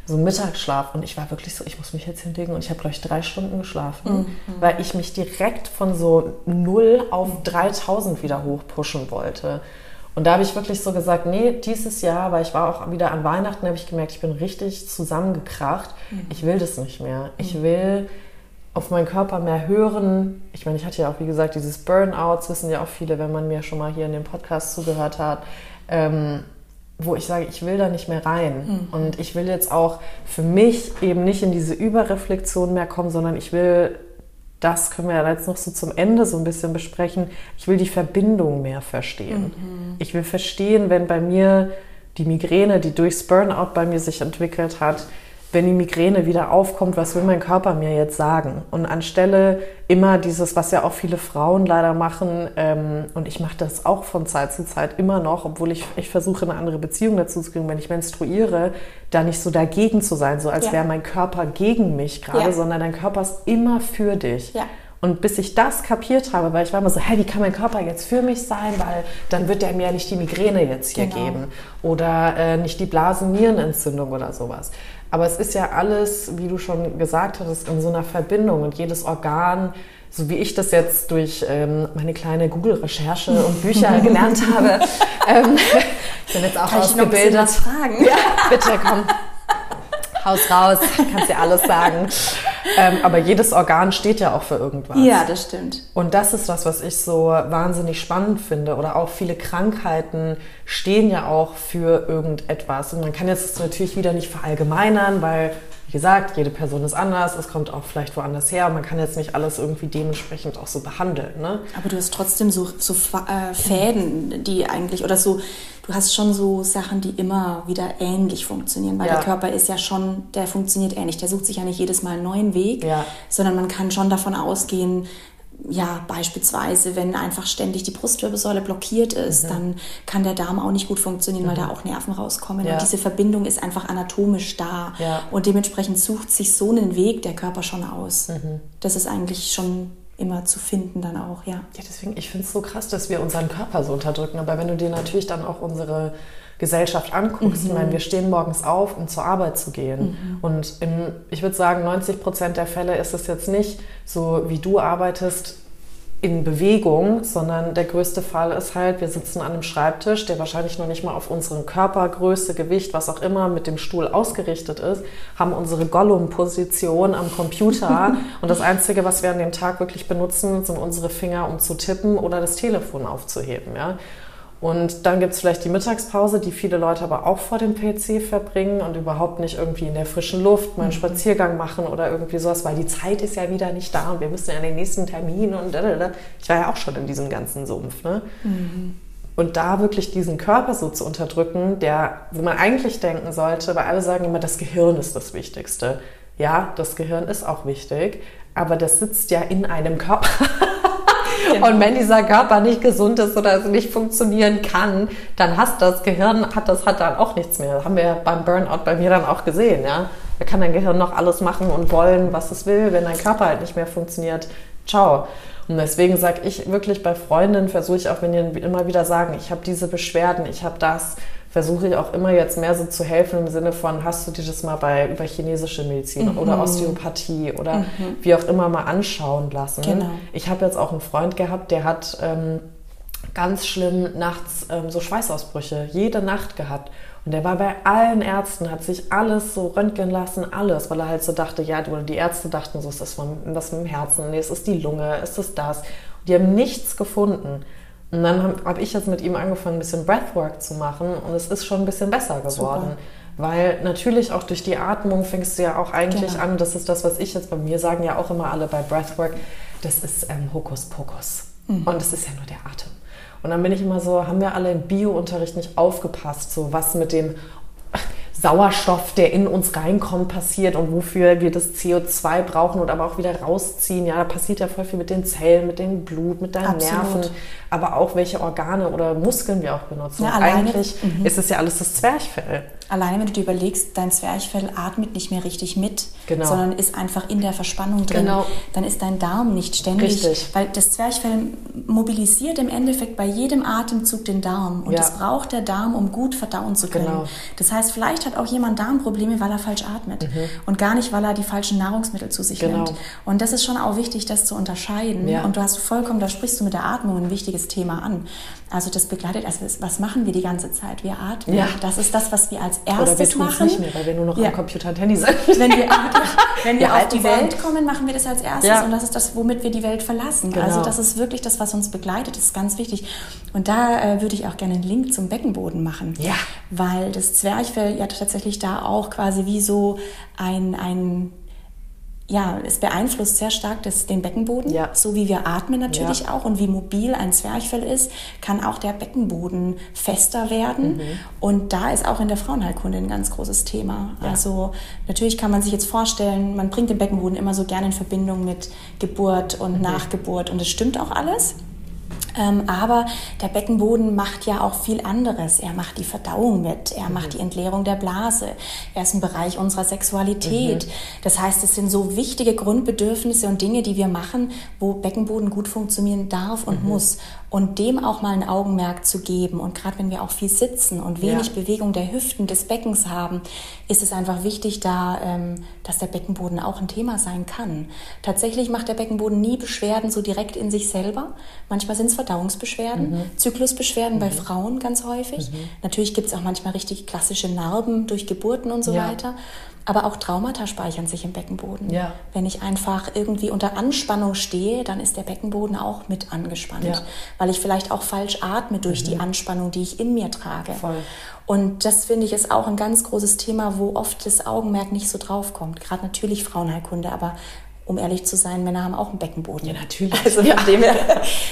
So Mittagsschlaf. Und ich war wirklich so, ich muss mich jetzt hinlegen. Und ich habe, glaube ich, drei Stunden geschlafen, mhm. weil ich mich direkt von so 0 auf 3000 wieder hochpushen wollte. Und da habe ich wirklich so gesagt, nee, dieses Jahr, weil ich war auch wieder an Weihnachten, habe ich gemerkt, ich bin richtig zusammengekracht. Mhm. Ich will das nicht mehr. Ich mhm. will auf meinen Körper mehr hören. Ich meine, ich hatte ja auch, wie gesagt, dieses Burnout, das wissen ja auch viele, wenn man mir schon mal hier in dem Podcast zugehört hat, ähm, wo ich sage, ich will da nicht mehr rein. Mhm. Und ich will jetzt auch für mich eben nicht in diese Überreflexion mehr kommen, sondern ich will, das können wir ja jetzt noch so zum Ende so ein bisschen besprechen, ich will die Verbindung mehr verstehen. Mhm. Ich will verstehen, wenn bei mir die Migräne, die durchs Burnout bei mir sich entwickelt hat, wenn die Migräne wieder aufkommt, was will mein Körper mir jetzt sagen? Und anstelle immer dieses, was ja auch viele Frauen leider machen, ähm, und ich mache das auch von Zeit zu Zeit immer noch, obwohl ich, ich versuche, eine andere Beziehung dazu zu kriegen, wenn ich menstruiere, da nicht so dagegen zu sein, so als ja. wäre mein Körper gegen mich gerade, ja. sondern dein Körper ist immer für dich. Ja. Und bis ich das kapiert habe, weil ich war immer so, hey, wie kann mein Körper jetzt für mich sein, weil dann wird der mir ja nicht die Migräne jetzt hier genau. geben oder äh, nicht die Blasennierenentzündung oder sowas. Aber es ist ja alles, wie du schon gesagt hattest, in so einer Verbindung und jedes Organ, so wie ich das jetzt durch ähm, meine kleine Google-Recherche und Bücher gelernt habe, ähm, bin jetzt auch Kann ausgebildet. Ich noch fragen? Ja, bitte komm. Haus raus, kannst dir alles sagen. Ähm, aber jedes Organ steht ja auch für irgendwas. Ja, das stimmt. Und das ist das, was ich so wahnsinnig spannend finde. Oder auch viele Krankheiten stehen ja auch für irgendetwas. Und man kann jetzt natürlich wieder nicht verallgemeinern, weil wie gesagt, jede Person ist anders, es kommt auch vielleicht woanders her. Man kann jetzt nicht alles irgendwie dementsprechend auch so behandeln. Ne? Aber du hast trotzdem so, so äh, Fäden, die eigentlich, oder so, du hast schon so Sachen, die immer wieder ähnlich funktionieren, weil ja. der Körper ist ja schon, der funktioniert ähnlich. Der sucht sich ja nicht jedes Mal einen neuen Weg, ja. sondern man kann schon davon ausgehen, ja, beispielsweise, wenn einfach ständig die Brustwirbelsäule blockiert ist, mhm. dann kann der Darm auch nicht gut funktionieren, mhm. weil da auch Nerven rauskommen. Ja. Und diese Verbindung ist einfach anatomisch da. Ja. Und dementsprechend sucht sich so einen Weg der Körper schon aus. Mhm. Das ist eigentlich schon immer zu finden dann auch, ja. Ja, deswegen, ich finde es so krass, dass wir unseren Körper so unterdrücken. Aber wenn du dir natürlich dann auch unsere Gesellschaft anguckst, mhm. ich meine, wir stehen morgens auf, um zur Arbeit zu gehen. Mhm. Und im, ich würde sagen, 90 Prozent der Fälle ist es jetzt nicht so, wie du arbeitest, in Bewegung, sondern der größte Fall ist halt, wir sitzen an einem Schreibtisch, der wahrscheinlich noch nicht mal auf unsere Körpergröße, Gewicht, was auch immer mit dem Stuhl ausgerichtet ist, haben unsere Gollum-Position am Computer und das Einzige, was wir an dem Tag wirklich benutzen, sind unsere Finger, um zu tippen oder das Telefon aufzuheben. Ja? Und dann gibt es vielleicht die Mittagspause, die viele Leute aber auch vor dem PC verbringen und überhaupt nicht irgendwie in der frischen Luft mal einen mhm. Spaziergang machen oder irgendwie sowas, weil die Zeit ist ja wieder nicht da und wir müssen ja den nächsten Termin und da, da, da. ich war ja auch schon in diesem ganzen Sumpf. Ne? Mhm. Und da wirklich diesen Körper so zu unterdrücken, der, wo man eigentlich denken sollte, weil alle sagen immer, das Gehirn ist das Wichtigste. Ja, das Gehirn ist auch wichtig, aber das sitzt ja in einem Körper. Genau. Und wenn dieser Körper nicht gesund ist oder es nicht funktionieren kann, dann hast das Gehirn, hat das hat dann auch nichts mehr. Das haben wir beim Burnout bei mir dann auch gesehen, ja. Da kann dein Gehirn noch alles machen und wollen, was es will, wenn dein Körper halt nicht mehr funktioniert. Ciao. Und deswegen sage ich wirklich bei Freundinnen, versuche ich auch, wenn die immer wieder sagen, ich habe diese Beschwerden, ich habe das, versuche ich auch immer jetzt mehr so zu helfen im Sinne von, hast du dir das mal bei über chinesische Medizin mhm. oder Osteopathie oder mhm. wie auch immer mal anschauen lassen. Genau. Ich habe jetzt auch einen Freund gehabt, der hat ähm, ganz schlimm nachts ähm, so Schweißausbrüche jede Nacht gehabt. Und der war bei allen Ärzten, hat sich alles so röntgen lassen, alles, weil er halt so dachte, ja, oder die Ärzte dachten so, ist das was mit dem Herzen, nee, es ist die Lunge, ist es das. Und die haben nichts gefunden. Und dann habe hab ich jetzt mit ihm angefangen, ein bisschen Breathwork zu machen und es ist schon ein bisschen besser geworden. Super. Weil natürlich auch durch die Atmung fängst du ja auch eigentlich genau. an, das ist das, was ich jetzt bei mir sagen ja auch immer alle bei Breathwork, das ist ähm, Hokuspokus. Mhm. Und es ist ja nur der Atem. Und dann bin ich immer so, haben wir alle im Bio-Unterricht nicht aufgepasst, so was mit dem Sauerstoff, der in uns reinkommt, passiert und wofür wir das CO2 brauchen und aber auch wieder rausziehen. Ja, da passiert ja voll viel mit den Zellen, mit dem Blut, mit deinen Absolut. Nerven, aber auch welche Organe oder Muskeln wir auch benutzen. Ja, Eigentlich mhm. ist es ja alles das Zwerchfell. Alleine, wenn du dir überlegst, dein Zwerchfell atmet nicht mehr richtig mit, genau. sondern ist einfach in der Verspannung drin, genau. dann ist dein Darm nicht ständig. Richtig. Weil das Zwerchfell mobilisiert im Endeffekt bei jedem Atemzug den Darm. Und ja. das braucht der Darm, um gut verdauen zu können. Genau. Das heißt, vielleicht hat auch jemand Darmprobleme, weil er falsch atmet. Mhm. Und gar nicht, weil er die falschen Nahrungsmittel zu sich genau. nimmt. Und das ist schon auch wichtig, das zu unterscheiden. Ja. Und du hast vollkommen, da sprichst du mit der Atmung ein wichtiges Thema an. Also das begleitet, also was machen wir die ganze Zeit? Wir atmen. Ja. Das ist das, was wir als erstes Oder wir tun es nicht mehr, weil wir nur noch ja. am Computer und Handy sind. Wenn wir, wenn wir auf die Welt kommen, machen wir das als erstes ja. und das ist das, womit wir die Welt verlassen. Genau. Also das ist wirklich das, was uns begleitet. Das ist ganz wichtig. Und da äh, würde ich auch gerne einen Link zum Beckenboden machen. Ja. Weil das Zwerchfell ja tatsächlich da auch quasi wie so ein, ein ja, es beeinflusst sehr stark das, den Beckenboden, ja. so wie wir atmen natürlich ja. auch und wie mobil ein Zwerchfell ist, kann auch der Beckenboden fester werden. Mhm. Und da ist auch in der Frauenheilkunde ein ganz großes Thema. Ja. Also natürlich kann man sich jetzt vorstellen, man bringt den Beckenboden immer so gerne in Verbindung mit Geburt und mhm. Nachgeburt und es stimmt auch alles. Ähm, aber der Beckenboden macht ja auch viel anderes. Er macht die Verdauung mit, er mhm. macht die Entleerung der Blase, er ist ein Bereich unserer Sexualität. Mhm. Das heißt, es sind so wichtige Grundbedürfnisse und Dinge, die wir machen, wo Beckenboden gut funktionieren darf und mhm. muss und dem auch mal ein Augenmerk zu geben. Und gerade wenn wir auch viel sitzen und wenig ja. Bewegung der Hüften, des Beckens haben, ist es einfach wichtig, da, ähm, dass der Beckenboden auch ein Thema sein kann. Tatsächlich macht der Beckenboden nie Beschwerden so direkt in sich selber. Manchmal sind es Verdauungsbeschwerden, mhm. Zyklusbeschwerden mhm. bei Frauen ganz häufig. Mhm. Natürlich gibt es auch manchmal richtig klassische Narben durch Geburten und so ja. weiter. Aber auch Traumata speichern sich im Beckenboden. Ja. Wenn ich einfach irgendwie unter Anspannung stehe, dann ist der Beckenboden auch mit angespannt, ja. weil ich vielleicht auch falsch atme durch mhm. die Anspannung, die ich in mir trage. Voll. Und das finde ich ist auch ein ganz großes Thema, wo oft das Augenmerk nicht so drauf kommt. Gerade natürlich Frauenheilkunde, aber um ehrlich zu sein, Männer haben auch einen Beckenboden. Ja, natürlich. Also ja. Dem, der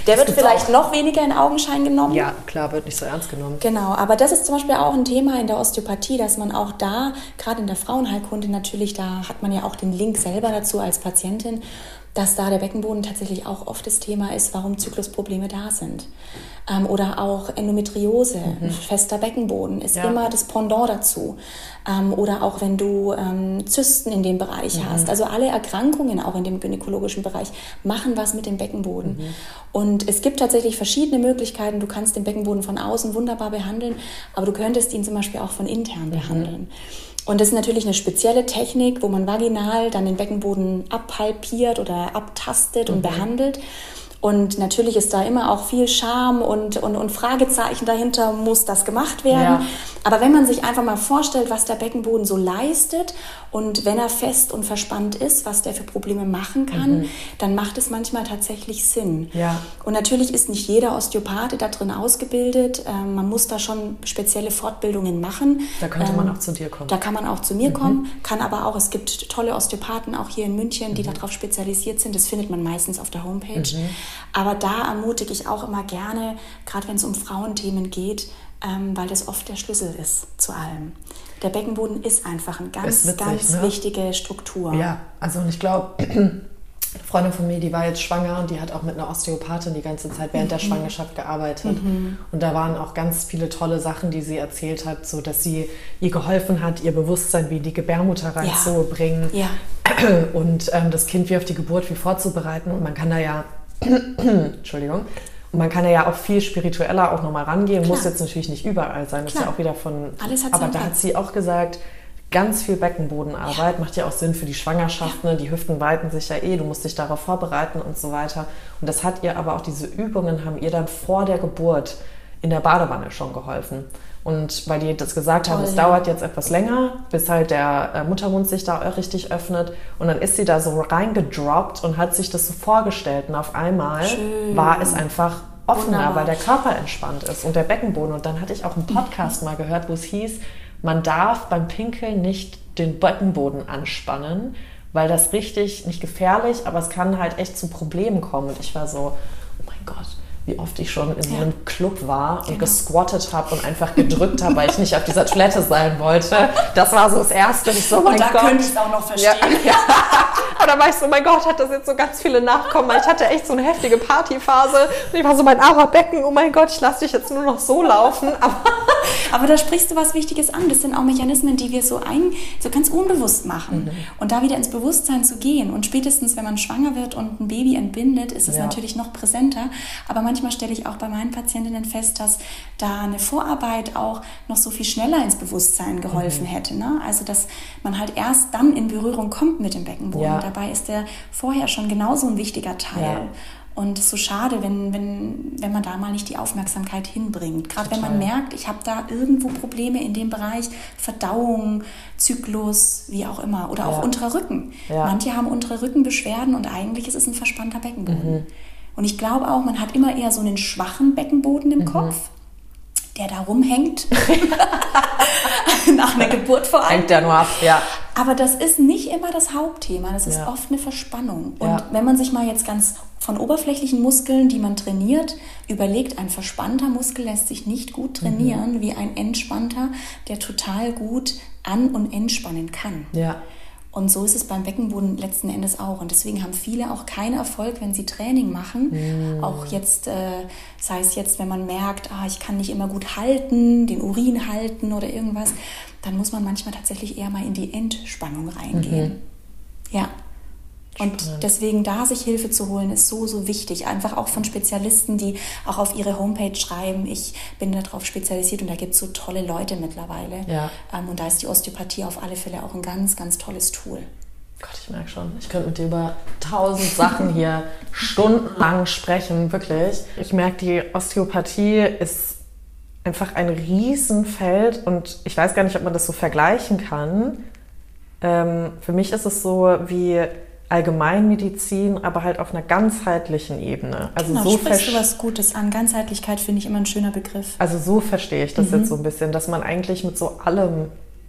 das wird vielleicht auch. noch weniger in Augenschein genommen. Ja, klar, wird nicht so ernst genommen. Genau, aber das ist zum Beispiel auch ein Thema in der Osteopathie, dass man auch da, gerade in der Frauenheilkunde natürlich, da hat man ja auch den Link selber dazu als Patientin, dass da der Beckenboden tatsächlich auch oft das Thema ist, warum Zyklusprobleme da sind. Ähm, oder auch Endometriose, mhm. fester Beckenboden ist ja. immer das Pendant dazu. Ähm, oder auch wenn du ähm, Zysten in dem Bereich mhm. hast. Also alle Erkrankungen auch in dem gynäkologischen Bereich machen was mit dem Beckenboden. Mhm. Und es gibt tatsächlich verschiedene Möglichkeiten. Du kannst den Beckenboden von außen wunderbar behandeln, aber du könntest ihn zum Beispiel auch von intern mhm. behandeln. Und das ist natürlich eine spezielle Technik, wo man vaginal dann den Beckenboden abhalpiert oder abtastet und mhm. behandelt. Und natürlich ist da immer auch viel Scham und, und, und Fragezeichen dahinter, muss das gemacht werden. Ja. Aber wenn man sich einfach mal vorstellt, was der Beckenboden so leistet und wenn er fest und verspannt ist, was der für Probleme machen kann, mhm. dann macht es manchmal tatsächlich Sinn. Ja. Und natürlich ist nicht jeder Osteopathe da drin ausgebildet. Ähm, man muss da schon spezielle Fortbildungen machen. Da könnte man ähm, auch zu dir kommen. Da kann man auch zu mir mhm. kommen, kann aber auch, es gibt tolle Osteopathen auch hier in München, die mhm. darauf spezialisiert sind. Das findet man meistens auf der Homepage. Aber da ermutige ich auch immer gerne, gerade wenn es um Frauenthemen geht, ähm, weil das oft der Schlüssel ist zu allem. Der Beckenboden ist einfach eine ganz, witzig, ganz ne? wichtige Struktur. Ja, also und ich glaube, eine Freundin von mir, die war jetzt schwanger und die hat auch mit einer Osteopathin die ganze Zeit während mhm. der Schwangerschaft gearbeitet. Mhm. Und da waren auch ganz viele tolle Sachen, die sie erzählt hat, so dass sie ihr geholfen hat, ihr Bewusstsein wie die Gebärmutter reinzubringen ja. ja. und ähm, das Kind wie auf die Geburt wie vorzubereiten. Und man kann da ja Entschuldigung. Und man kann ja auch viel spiritueller auch nochmal rangehen, Klar. muss jetzt natürlich nicht überall sein, das ist ja auch wieder von. Alles hat aber da hat sie auch gesagt, ganz viel Beckenbodenarbeit ja. macht ja auch Sinn für die Schwangerschaft. Ja. Ne? Die Hüften weiten sich ja eh, du musst dich darauf vorbereiten und so weiter. Und das hat ihr aber auch, diese Übungen haben ihr dann vor der Geburt in der Badewanne schon geholfen. Und weil die das gesagt haben, Toll, es ja. dauert jetzt etwas länger, bis halt der äh, Muttermund sich da richtig öffnet. Und dann ist sie da so reingedroppt und hat sich das so vorgestellt. Und auf einmal Schön. war es einfach offener, Wunderbar. weil der Körper entspannt ist und der Beckenboden. Und dann hatte ich auch einen Podcast mhm. mal gehört, wo es hieß, man darf beim Pinkeln nicht den Beckenboden anspannen, weil das richtig, nicht gefährlich, aber es kann halt echt zu Problemen kommen. Und ich war so, oh mein Gott, wie oft ich schon in so einem Club war und genau. gesquattet habe und einfach gedrückt habe, weil ich nicht auf dieser Toilette sein wollte. Das war so das Erste. Ich so, und mein da Gott. könnte ich es auch noch verstehen. Ja, ja. Und da war ich so, mein Gott, hat das jetzt so ganz viele Nachkommen. Ich hatte echt so eine heftige Partyphase. Und ich war so, mein armer Becken, oh mein Gott, ich lasse dich jetzt nur noch so laufen. Aber, Aber da sprichst du was Wichtiges an. Das sind auch Mechanismen, die wir so, ein, so ganz unbewusst machen. Mhm. Und da wieder ins Bewusstsein zu gehen. Und spätestens, wenn man schwanger wird und ein Baby entbindet, ist es ja. natürlich noch präsenter. Aber manchmal stelle ich auch bei meinen Patientinnen fest, dass da eine Vorarbeit auch noch so viel schneller ins Bewusstsein geholfen mhm. hätte. Ne? Also, dass man halt erst dann in Berührung kommt mit dem Beckenboden. Ja. Dabei ist der vorher schon genauso ein wichtiger Teil. Ja. Und es ist so schade, wenn, wenn, wenn man da mal nicht die Aufmerksamkeit hinbringt. Gerade wenn man merkt, ich habe da irgendwo Probleme in dem Bereich Verdauung, Zyklus, wie auch immer. Oder auch ja. unterer Rücken. Ja. Manche haben untere Rückenbeschwerden und eigentlich ist es ein verspannter Beckenboden. Mhm. Und ich glaube auch, man hat immer eher so einen schwachen Beckenboden im mhm. Kopf der da rumhängt. Nach einer Geburt vor allem. Hängt der nur ab, ja. Aber das ist nicht immer das Hauptthema. Das ist ja. oft eine Verspannung. Und ja. wenn man sich mal jetzt ganz von oberflächlichen Muskeln, die man trainiert, überlegt, ein verspannter Muskel lässt sich nicht gut trainieren mhm. wie ein entspannter, der total gut an- und entspannen kann. Ja. Und so ist es beim Beckenboden letzten Endes auch. Und deswegen haben viele auch keinen Erfolg, wenn sie Training machen. Mm. Auch jetzt, äh, sei es jetzt, wenn man merkt, ah, ich kann nicht immer gut halten, den Urin halten oder irgendwas, dann muss man manchmal tatsächlich eher mal in die Entspannung reingehen. Mhm. Ja. Und deswegen da sich Hilfe zu holen, ist so, so wichtig. Einfach auch von Spezialisten, die auch auf ihre Homepage schreiben, ich bin darauf spezialisiert und da gibt es so tolle Leute mittlerweile. Ja. Ähm, und da ist die Osteopathie auf alle Fälle auch ein ganz, ganz tolles Tool. Gott, ich merke schon, ich könnte mit dir über tausend Sachen hier stundenlang sprechen, wirklich. Ich merke, die Osteopathie ist einfach ein Riesenfeld und ich weiß gar nicht, ob man das so vergleichen kann. Ähm, für mich ist es so wie Allgemeinmedizin, aber halt auf einer ganzheitlichen Ebene. Also genau, so sprichst du was Gutes an. Ganzheitlichkeit finde ich immer ein schöner Begriff. Also so verstehe ich das mhm. jetzt so ein bisschen, dass man eigentlich mit so allem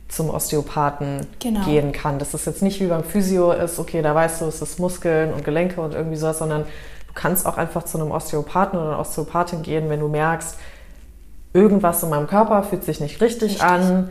zum Osteopathen genau. gehen kann. Dass es jetzt nicht wie beim Physio ist, okay, da weißt du, es ist Muskeln und Gelenke und irgendwie sowas, sondern du kannst auch einfach zu einem Osteopathen oder einer Osteopathin gehen, wenn du merkst, irgendwas in meinem Körper fühlt sich nicht richtig, richtig. an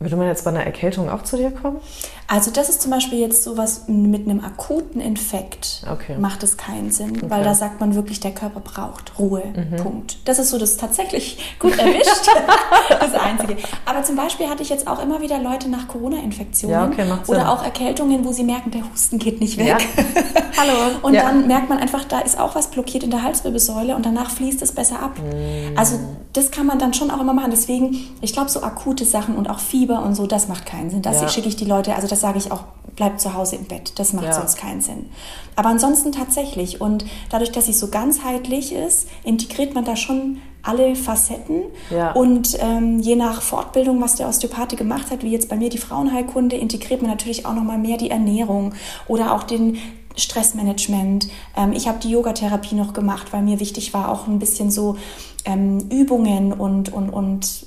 würde man jetzt bei einer Erkältung auch zu dir kommen? Also das ist zum Beispiel jetzt sowas mit einem akuten Infekt okay. macht es keinen Sinn, okay. weil da sagt man wirklich, der Körper braucht Ruhe. Mhm. Punkt. Das ist so das tatsächlich gut erwischt. das Einzige. Aber zum Beispiel hatte ich jetzt auch immer wieder Leute nach Corona-Infektionen ja, okay, oder auch Erkältungen, wo sie merken, der Husten geht nicht weg. Ja. Hallo. Und ja. dann merkt man einfach, da ist auch was blockiert in der Halswirbelsäule und danach fließt es besser ab. Mhm. Also das kann man dann schon auch immer machen. Deswegen, ich glaube, so akute Sachen und auch Fieber und so, das macht keinen Sinn. Das schicke ich die Leute, also das sage ich auch, bleibt zu Hause im Bett. Das macht ja. sonst keinen Sinn. Aber ansonsten tatsächlich. Und dadurch, dass es so ganzheitlich ist, integriert man da schon alle Facetten. Ja. Und ähm, je nach Fortbildung, was der Osteopath gemacht hat, wie jetzt bei mir die Frauenheilkunde, integriert man natürlich auch nochmal mehr die Ernährung oder auch den Stressmanagement. Ähm, ich habe die Yogatherapie noch gemacht, weil mir wichtig war, auch ein bisschen so ähm, Übungen und, und, und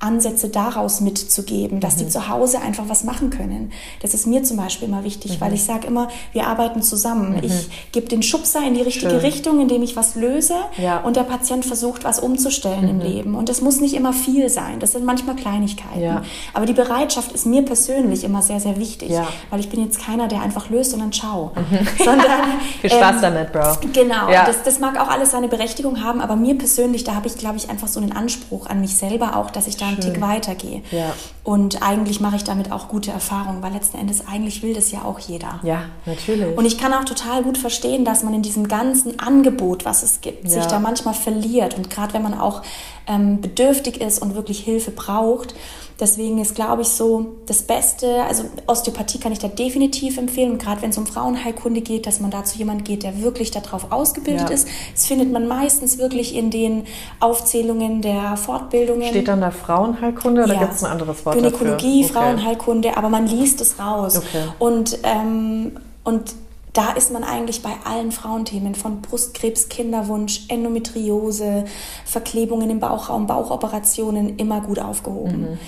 Ansätze daraus mitzugeben, dass mhm. die zu Hause einfach was machen können. Das ist mir zum Beispiel immer wichtig, mhm. weil ich sage immer, wir arbeiten zusammen. Mhm. Ich gebe den Schubser in die richtige Schön. Richtung, indem ich was löse ja. und der Patient versucht, was umzustellen im mhm. Leben. Und das muss nicht immer viel sein, das sind manchmal Kleinigkeiten. Ja. Aber die Bereitschaft ist mir persönlich immer sehr, sehr wichtig, ja. weil ich bin jetzt keiner, der einfach löst und dann ciao. Mhm. Sondern, Viel Spaß ähm, damit, Bro. Genau, das, das mag auch alles seine Berechtigung haben, aber mir persönlich, da habe ich, glaube ich, einfach so einen Anspruch an mich selber auch, dass ich da einen Tick weitergehe. Ja. Und eigentlich mache ich damit auch gute Erfahrungen, weil letzten Endes eigentlich will das ja auch jeder. Ja, natürlich. Und ich kann auch total gut verstehen, dass man in diesem ganzen Angebot, was es gibt, ja. sich da manchmal verliert. Und gerade wenn man auch ähm, bedürftig ist und wirklich Hilfe braucht, Deswegen ist, glaube ich, so das Beste, also Osteopathie kann ich da definitiv empfehlen. Und gerade wenn es um Frauenheilkunde geht, dass man da zu jemandem geht, der wirklich darauf ausgebildet ja. ist. Das findet man meistens wirklich in den Aufzählungen der Fortbildungen. Steht dann da Frauenheilkunde oder ja. gibt es ein anderes Wort Gynäkologie, dafür? Okay. Frauenheilkunde, aber man liest es raus. Okay. Und, ähm, und da ist man eigentlich bei allen Frauenthemen von Brustkrebs, Kinderwunsch, Endometriose, Verklebungen im Bauchraum, Bauchoperationen immer gut aufgehoben. Mhm.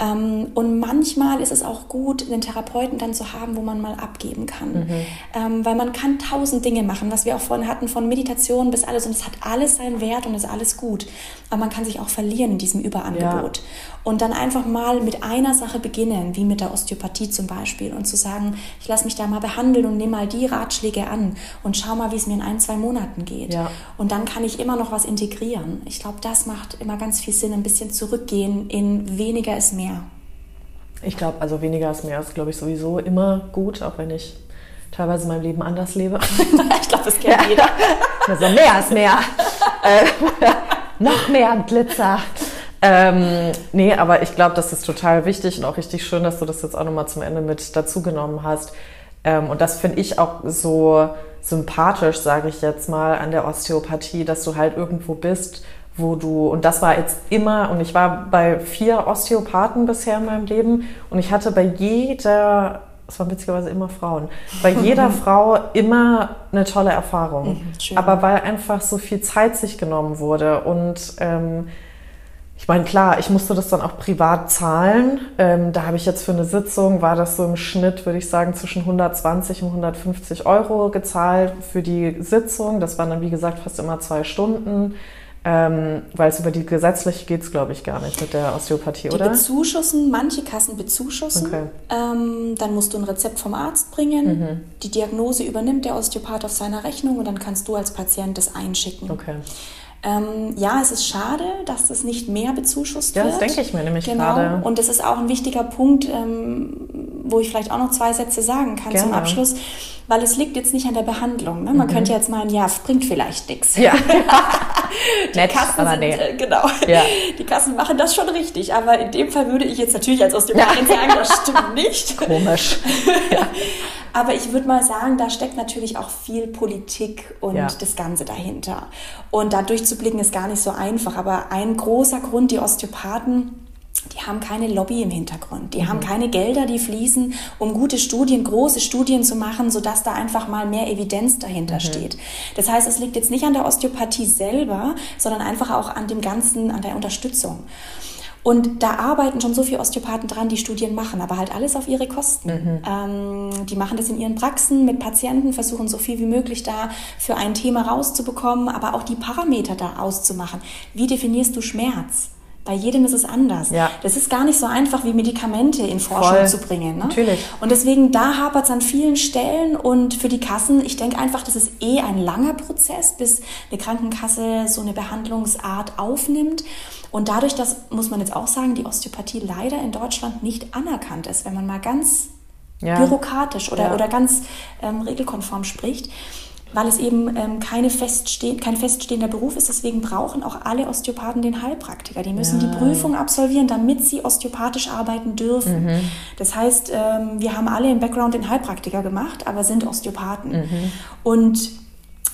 Ähm, und manchmal ist es auch gut, einen Therapeuten dann zu haben, wo man mal abgeben kann. Mhm. Ähm, weil man kann tausend Dinge machen, was wir auch vorhin hatten, von Meditation bis alles. Und es hat alles seinen Wert und ist alles gut. Aber man kann sich auch verlieren in diesem Überangebot. Ja. Und dann einfach mal mit einer Sache beginnen, wie mit der Osteopathie zum Beispiel, und zu sagen, ich lasse mich da mal behandeln und nehme mal die Ratschläge an und schau mal, wie es mir in ein, zwei Monaten geht. Ja. Und dann kann ich immer noch was integrieren. Ich glaube, das macht immer ganz viel Sinn, ein bisschen zurückgehen in weniger ist mehr. Ich glaube, also weniger ist mehr ist, glaube ich, sowieso immer gut, auch wenn ich teilweise mein Leben anders lebe. ich glaube, das kennt ja. jeder. Also mehr ist mehr. äh, noch mehr Glitzer. Ähm, nee, aber ich glaube, das ist total wichtig und auch richtig schön, dass du das jetzt auch nochmal zum Ende mit dazugenommen hast. Ähm, und das finde ich auch so sympathisch, sage ich jetzt mal, an der Osteopathie, dass du halt irgendwo bist, wo du, und das war jetzt immer, und ich war bei vier Osteopathen bisher in meinem Leben und ich hatte bei jeder, es waren witzigerweise immer Frauen, bei jeder Frau immer eine tolle Erfahrung. Mhm, aber weil einfach so viel Zeit sich genommen wurde und ähm, ich meine, klar, ich musste das dann auch privat zahlen. Ähm, da habe ich jetzt für eine Sitzung, war das so im Schnitt, würde ich sagen, zwischen 120 und 150 Euro gezahlt für die Sitzung. Das waren dann, wie gesagt, fast immer zwei Stunden. Ähm, weil es über die gesetzlich geht es, glaube ich, gar nicht mit der Osteopathie, die oder? Bezuschussen, manche Kassen bezuschussen. Okay. Ähm, dann musst du ein Rezept vom Arzt bringen. Mhm. Die Diagnose übernimmt der Osteopath auf seiner Rechnung und dann kannst du als Patient das einschicken. Okay. Ähm, ja, es ist schade, dass das nicht mehr bezuschusst ja, wird. Ja, das denke ich mir nämlich genau. gerade. Und das ist auch ein wichtiger Punkt, ähm, wo ich vielleicht auch noch zwei Sätze sagen kann Gerne. zum Abschluss, weil es liegt jetzt nicht an der Behandlung. Ne? Man mhm. könnte jetzt meinen, ja, es bringt vielleicht nichts. Ja. die Nett, Kassen aber sind, nee. äh, genau, ja. die Kassen machen das schon richtig, aber in dem Fall würde ich jetzt natürlich als Osteopathin ja. sagen, das stimmt nicht. Komisch. Ja. Aber ich würde mal sagen, da steckt natürlich auch viel Politik und ja. das Ganze dahinter. Und da durchzublicken ist gar nicht so einfach. Aber ein großer Grund, die Osteopathen die haben keine Lobby im Hintergrund. Die mhm. haben keine Gelder, die fließen, um gute Studien, große Studien zu machen, sodass da einfach mal mehr Evidenz dahinter mhm. steht. Das heißt, es liegt jetzt nicht an der Osteopathie selber, sondern einfach auch an dem Ganzen, an der Unterstützung. Und da arbeiten schon so viele Osteopathen dran, die Studien machen, aber halt alles auf ihre Kosten. Mhm. Ähm, die machen das in ihren Praxen mit Patienten, versuchen so viel wie möglich da für ein Thema rauszubekommen, aber auch die Parameter da auszumachen. Wie definierst du Schmerz? Bei jedem ist es anders. Ja. Das ist gar nicht so einfach, wie Medikamente in Forschung Voll. zu bringen. Ne? Natürlich. Und deswegen, da hapert es an vielen Stellen. Und für die Kassen, ich denke einfach, das ist eh ein langer Prozess, bis eine Krankenkasse so eine Behandlungsart aufnimmt. Und dadurch, dass, muss man jetzt auch sagen, die Osteopathie leider in Deutschland nicht anerkannt ist, wenn man mal ganz ja. bürokratisch oder, ja. oder ganz ähm, regelkonform spricht weil es eben ähm, keine festste kein feststehender Beruf ist. Deswegen brauchen auch alle Osteopathen den Heilpraktiker. Die müssen ja. die Prüfung absolvieren, damit sie osteopathisch arbeiten dürfen. Mhm. Das heißt, ähm, wir haben alle im Background den Heilpraktiker gemacht, aber sind Osteopathen. Mhm. Und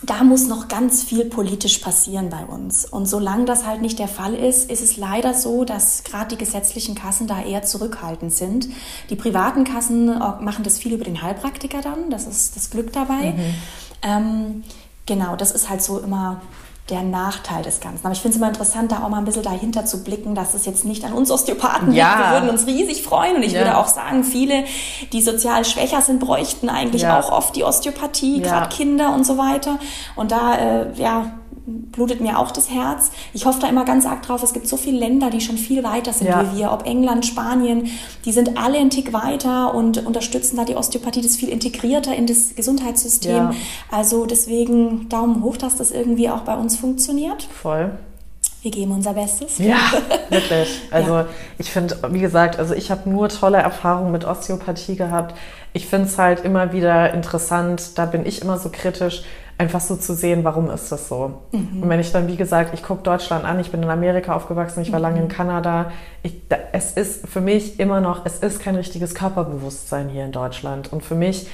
da muss noch ganz viel politisch passieren bei uns. Und solange das halt nicht der Fall ist, ist es leider so, dass gerade die gesetzlichen Kassen da eher zurückhaltend sind. Die privaten Kassen äh, machen das viel über den Heilpraktiker dann, das ist das Glück dabei. Mhm. Ähm, genau, das ist halt so immer der Nachteil des Ganzen. Aber ich finde es immer interessant, da auch mal ein bisschen dahinter zu blicken, dass es jetzt nicht an uns Osteopathen ja. liegt. Wir würden uns riesig freuen und ich ja. würde auch sagen, viele, die sozial schwächer sind, bräuchten eigentlich ja. auch oft die Osteopathie, gerade Kinder und so weiter. Und da, äh, ja, blutet mir auch das Herz. Ich hoffe da immer ganz arg drauf. Es gibt so viele Länder, die schon viel weiter sind ja. wie wir. Ob England, Spanien, die sind alle einen Tick weiter und unterstützen da die Osteopathie, das viel integrierter in das Gesundheitssystem. Ja. Also deswegen Daumen hoch, dass das irgendwie auch bei uns funktioniert. Voll. Wir geben unser Bestes. Ja, wirklich. Also ja. ich finde, wie gesagt, also ich habe nur tolle Erfahrungen mit Osteopathie gehabt. Ich finde es halt immer wieder interessant, da bin ich immer so kritisch, einfach so zu sehen, warum ist das so. Mhm. Und wenn ich dann, wie gesagt, ich gucke Deutschland an, ich bin in Amerika aufgewachsen, ich war mhm. lange in Kanada, ich, da, es ist für mich immer noch, es ist kein richtiges Körperbewusstsein hier in Deutschland. Und für mich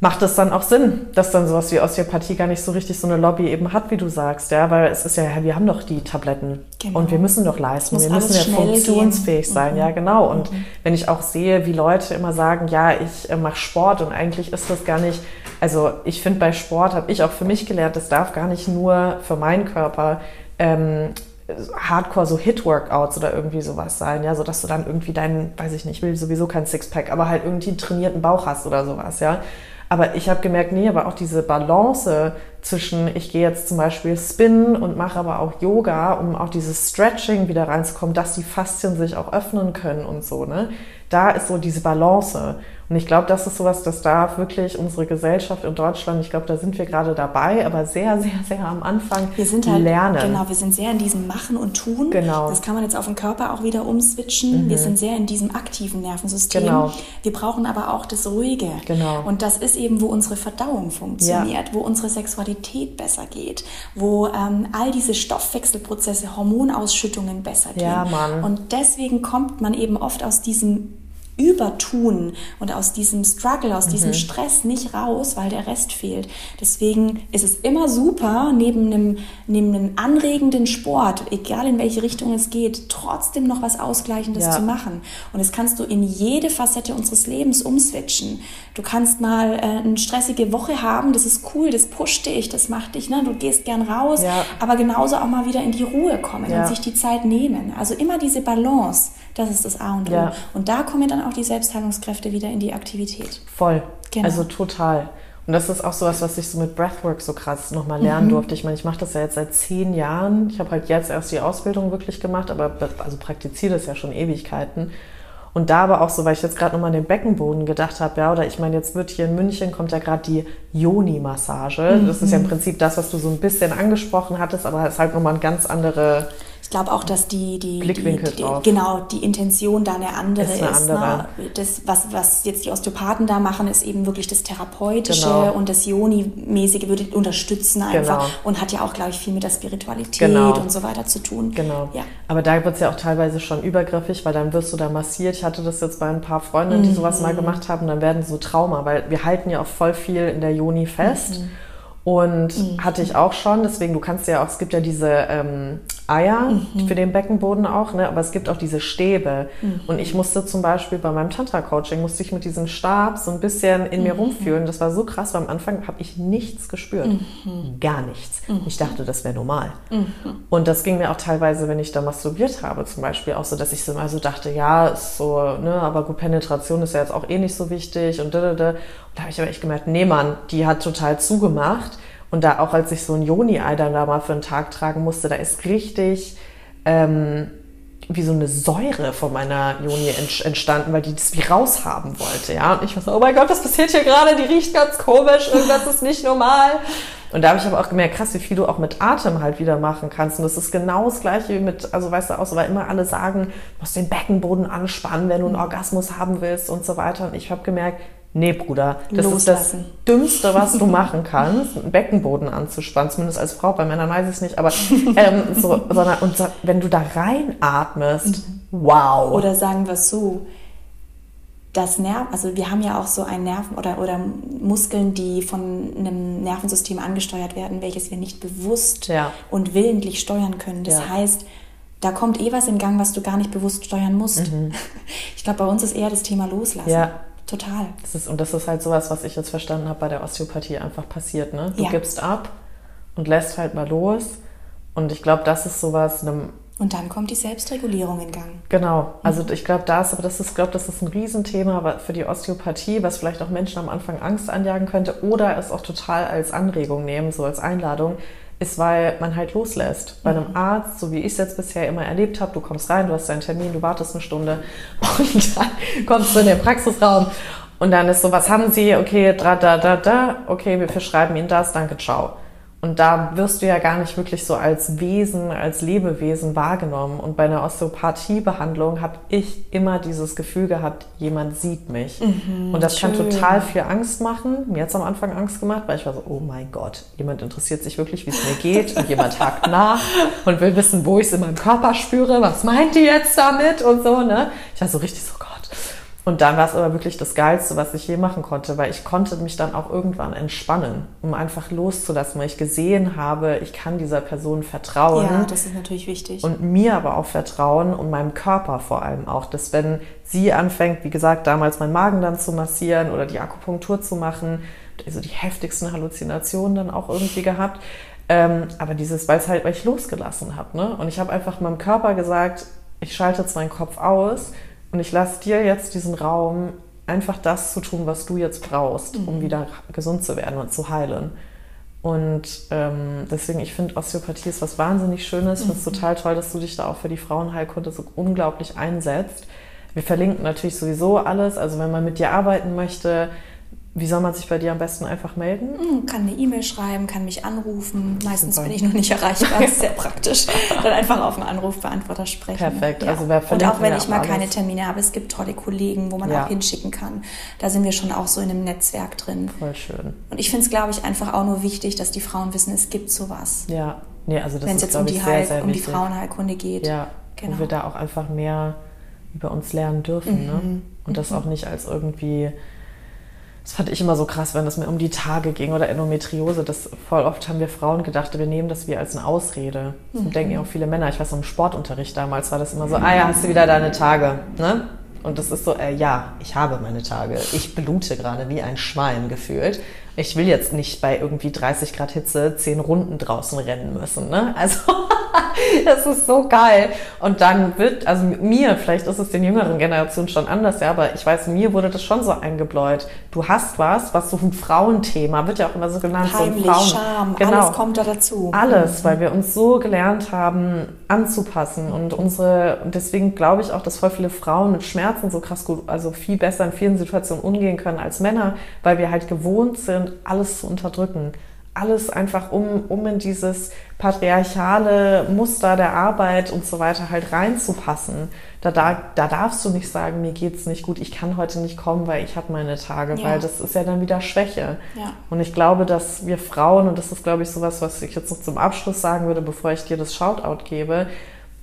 macht es dann auch Sinn, dass dann sowas wie Osteopathie gar nicht so richtig so eine Lobby eben hat, wie du sagst, ja, weil es ist ja, wir haben doch die Tabletten genau. und wir müssen doch leisten, wir müssen ja funktionsfähig gehen. sein, mhm. ja genau. Und mhm. wenn ich auch sehe, wie Leute immer sagen, ja, ich äh, mache Sport und eigentlich ist das gar nicht, also ich finde bei Sport habe ich auch für mich gelernt, das darf gar nicht nur für meinen Körper ähm, Hardcore so Hit-Workouts oder irgendwie sowas sein, ja, so dass du dann irgendwie deinen, weiß ich nicht, will sowieso kein Sixpack, aber halt irgendwie einen trainierten Bauch hast oder sowas, ja. Aber ich habe gemerkt, nee, aber auch diese Balance zwischen, ich gehe jetzt zum Beispiel spinnen und mache aber auch Yoga, um auch dieses Stretching wieder reinzukommen, dass die Faszien sich auch öffnen können und so, ne? Da ist so diese Balance. Und ich glaube, das ist sowas, das darf wirklich unsere Gesellschaft in Deutschland, ich glaube, da sind wir gerade dabei, aber sehr, sehr, sehr am Anfang wir sind halt, lernen. Genau, wir sind sehr in diesem Machen und Tun. Genau. Das kann man jetzt auf den Körper auch wieder umswitchen. Mhm. Wir sind sehr in diesem aktiven Nervensystem. Genau. Wir brauchen aber auch das Ruhige. Genau. Und das ist eben, wo unsere Verdauung funktioniert, ja. wo unsere Sexualität besser geht, wo ähm, all diese Stoffwechselprozesse, Hormonausschüttungen besser gehen. Ja, Mann. Und deswegen kommt man eben oft aus diesem Übertun und aus diesem Struggle, aus mhm. diesem Stress nicht raus, weil der Rest fehlt. Deswegen ist es immer super, neben einem, neben einem anregenden Sport, egal in welche Richtung es geht, trotzdem noch was Ausgleichendes ja. zu machen. Und das kannst du in jede Facette unseres Lebens umswitchen. Du kannst mal äh, eine stressige Woche haben, das ist cool, das pusht dich, das macht dich, ne? du gehst gern raus, ja. aber genauso auch mal wieder in die Ruhe kommen ja. und sich die Zeit nehmen. Also immer diese Balance. Das ist das A und O. Ja. Und da kommen dann auch die Selbstheilungskräfte wieder in die Aktivität. Voll. Genau. Also total. Und das ist auch so was, was ich so mit Breathwork so krass nochmal lernen mhm. durfte. Ich meine, ich mache das ja jetzt seit zehn Jahren. Ich habe halt jetzt erst die Ausbildung wirklich gemacht, aber also praktiziere das ja schon Ewigkeiten. Und da aber auch so, weil ich jetzt gerade nochmal an den Beckenboden gedacht habe, ja, oder ich meine, jetzt wird hier in München, kommt ja gerade die Yoni-Massage. Mhm. Das ist ja im Prinzip das, was du so ein bisschen angesprochen hattest, aber es ist halt nochmal ein ganz andere ich glaube auch, dass die, die, Blickwinkel die, die genau, die Intention da eine andere ist. Eine ist ne? andere. Ne? Das, was, was jetzt die Osteopathen da machen, ist eben wirklich das Therapeutische genau. und das Joni-mäßige würde unterstützen einfach genau. und hat ja auch, glaube ich, viel mit der Spiritualität genau. und so weiter zu tun. Genau. Ja. Aber da wird es ja auch teilweise schon übergriffig, weil dann wirst du da massiert. Ich hatte das jetzt bei ein paar Freundinnen, die mhm. sowas mal gemacht haben, dann werden so Trauma, weil wir halten ja auch voll viel in der Joni fest. Mhm. Und mhm. hatte ich auch schon, deswegen, du kannst ja auch, es gibt ja diese ähm, Eier mhm. für den Beckenboden auch, ne? aber es gibt auch diese Stäbe. Mhm. Und ich musste zum Beispiel bei meinem Tantra-Coaching, musste ich mit diesem Stab so ein bisschen in mir mhm. rumfühlen. Das war so krass, weil am Anfang habe ich nichts gespürt. Mhm. Gar nichts. Mhm. Ich dachte, das wäre normal. Und das ging mir auch teilweise, wenn ich da masturbiert habe, zum Beispiel auch so, dass ich so mal so dachte, ja, ist so, ne, aber gut, Penetration ist ja jetzt auch eh nicht so wichtig und da, da, da. Und da habe ich aber echt gemerkt, nee, Mann, die hat total zugemacht. Und da auch als ich so ein Joni-Ei dann da mal für einen Tag tragen musste, da ist richtig ähm, wie so eine Säure von meiner Joni entstanden, weil die das wie raushaben wollte, ja. Und ich war so, oh mein Gott, was passiert hier gerade? Die riecht ganz komisch, irgendwas ist nicht normal. Und da habe ich aber auch gemerkt, krass, wie viel du auch mit Atem halt wieder machen kannst. Und das ist genau das Gleiche wie mit, also weißt du auch so, weil immer alle sagen, du musst den Beckenboden anspannen, wenn du einen Orgasmus haben willst und so weiter. Und ich habe gemerkt, Nee, Bruder, das Loslassen. ist das Dümmste, was du machen kannst, einen Beckenboden anzuspannen, zumindest als Frau, bei Männern weiß ich es nicht, aber ähm, so, sondern und wenn du da reinatmest, wow. Oder sagen wir es so, das Nerv, also wir haben ja auch so ein Nerven oder, oder Muskeln, die von einem Nervensystem angesteuert werden, welches wir nicht bewusst ja. und willentlich steuern können. Das ja. heißt, da kommt eh was in Gang, was du gar nicht bewusst steuern musst. Mhm. Ich glaube, bei uns ist eher das Thema Loslassen. Ja. Total. Das ist, und das ist halt sowas, was ich jetzt verstanden habe bei der Osteopathie einfach passiert. Ne? Du ja. gibst ab und lässt halt mal los. Und ich glaube, das ist sowas. Einem, und dann kommt die Selbstregulierung in Gang. Genau. Also mhm. ich glaube, das, aber das ist, glaube, das ist ein Riesenthema für die Osteopathie, was vielleicht auch Menschen am Anfang Angst anjagen könnte oder es auch total als Anregung nehmen, so als Einladung ist, weil man halt loslässt. Bei einem mhm. Arzt, so wie ich es jetzt bisher immer erlebt habe, du kommst rein, du hast deinen Termin, du wartest eine Stunde und dann kommst du in den Praxisraum und dann ist so, was haben Sie? Okay, da, da, da, da, okay, wir verschreiben Ihnen das, danke, ciao. Und da wirst du ja gar nicht wirklich so als Wesen, als Lebewesen wahrgenommen. Und bei einer Osteopathiebehandlung habe ich immer dieses Gefühl gehabt, jemand sieht mich. Mhm, und das schön. kann total viel Angst machen. Mir hat es am Anfang Angst gemacht, weil ich war so, oh mein Gott, jemand interessiert sich wirklich, wie es mir geht. Und jemand hakt nach und will wissen, wo ich es in meinem Körper spüre. Was meint die jetzt damit? Und so, ne? Ich war so richtig so, Gott und dann war es aber wirklich das Geilste, was ich je machen konnte, weil ich konnte mich dann auch irgendwann entspannen, um einfach loszulassen, weil ich gesehen habe, ich kann dieser Person vertrauen. Ja, das ist natürlich wichtig. Und mir aber auch vertrauen und meinem Körper vor allem auch, dass wenn sie anfängt, wie gesagt, damals meinen Magen dann zu massieren oder die Akupunktur zu machen, also die heftigsten Halluzinationen dann auch irgendwie gehabt, Ähm, aber dieses, weil es halt, weil ich losgelassen habe, ne? Und ich habe einfach meinem Körper gesagt, ich schalte jetzt meinen Kopf aus und ich lasse dir jetzt diesen Raum, einfach das zu tun, was du jetzt brauchst, mhm. um wieder gesund zu werden und zu heilen. Und ähm, deswegen, ich finde, Osteopathie ist was wahnsinnig Schönes. Ich finde es mhm. total toll, dass du dich da auch für die Frauenheilkunde so unglaublich einsetzt. Wir verlinken natürlich sowieso alles. Also wenn man mit dir arbeiten möchte, wie soll man sich bei dir am besten einfach melden? Hm, kann eine E-Mail schreiben, kann mich anrufen. Meistens Super. bin ich noch nicht erreichbar, das ist sehr praktisch. Dann einfach auf den Anrufbeantworter sprechen. Perfekt. Ja. Also wer Und auch wenn ich mal alles. keine Termine habe, es gibt tolle Kollegen, wo man ja. auch hinschicken kann. Da sind wir schon auch so in einem Netzwerk drin. Voll schön. Und ich finde es, glaube ich, einfach auch nur wichtig, dass die Frauen wissen, es gibt sowas. Ja, nee, also das Wenn es jetzt um die, sehr, sehr um die Frauenheilkunde geht. Ja, genau. wo wir da auch einfach mehr über uns lernen dürfen. Ne? Mhm. Ne? Und das mhm. auch nicht als irgendwie das fand ich immer so krass, wenn es mir um die Tage ging oder Endometriose. Das voll oft haben wir Frauen gedacht, wir nehmen das wie als eine Ausrede. Das mhm. denken ja auch viele Männer. Ich weiß, im Sportunterricht damals war das immer so, ah ja, hast du wieder deine Tage. Ne? Und das ist so, äh, ja, ich habe meine Tage. Ich blute gerade wie ein Schwein gefühlt ich will jetzt nicht bei irgendwie 30 Grad Hitze zehn Runden draußen rennen müssen. Ne? Also das ist so geil. Und dann wird, also mir, vielleicht ist es den jüngeren Generationen schon anders, ja, aber ich weiß, mir wurde das schon so eingebläut. Du hast was, was so ein Frauenthema, wird ja auch immer so genannt. Heimlich, so Frauen, Scham, genau, alles kommt da dazu. Alles, weil wir uns so gelernt haben, anzupassen und unsere, und deswegen glaube ich auch, dass voll viele Frauen mit Schmerzen so krass gut, also viel besser in vielen Situationen umgehen können als Männer, weil wir halt gewohnt sind, alles zu unterdrücken. Alles einfach, um, um in dieses patriarchale Muster der Arbeit und so weiter halt reinzupassen. Da, da, da darfst du nicht sagen, mir geht's nicht gut, ich kann heute nicht kommen, weil ich habe meine Tage, ja. weil das ist ja dann wieder Schwäche. Ja. Und ich glaube, dass wir Frauen, und das ist, glaube ich, sowas, was ich jetzt noch zum Abschluss sagen würde, bevor ich dir das Shoutout gebe,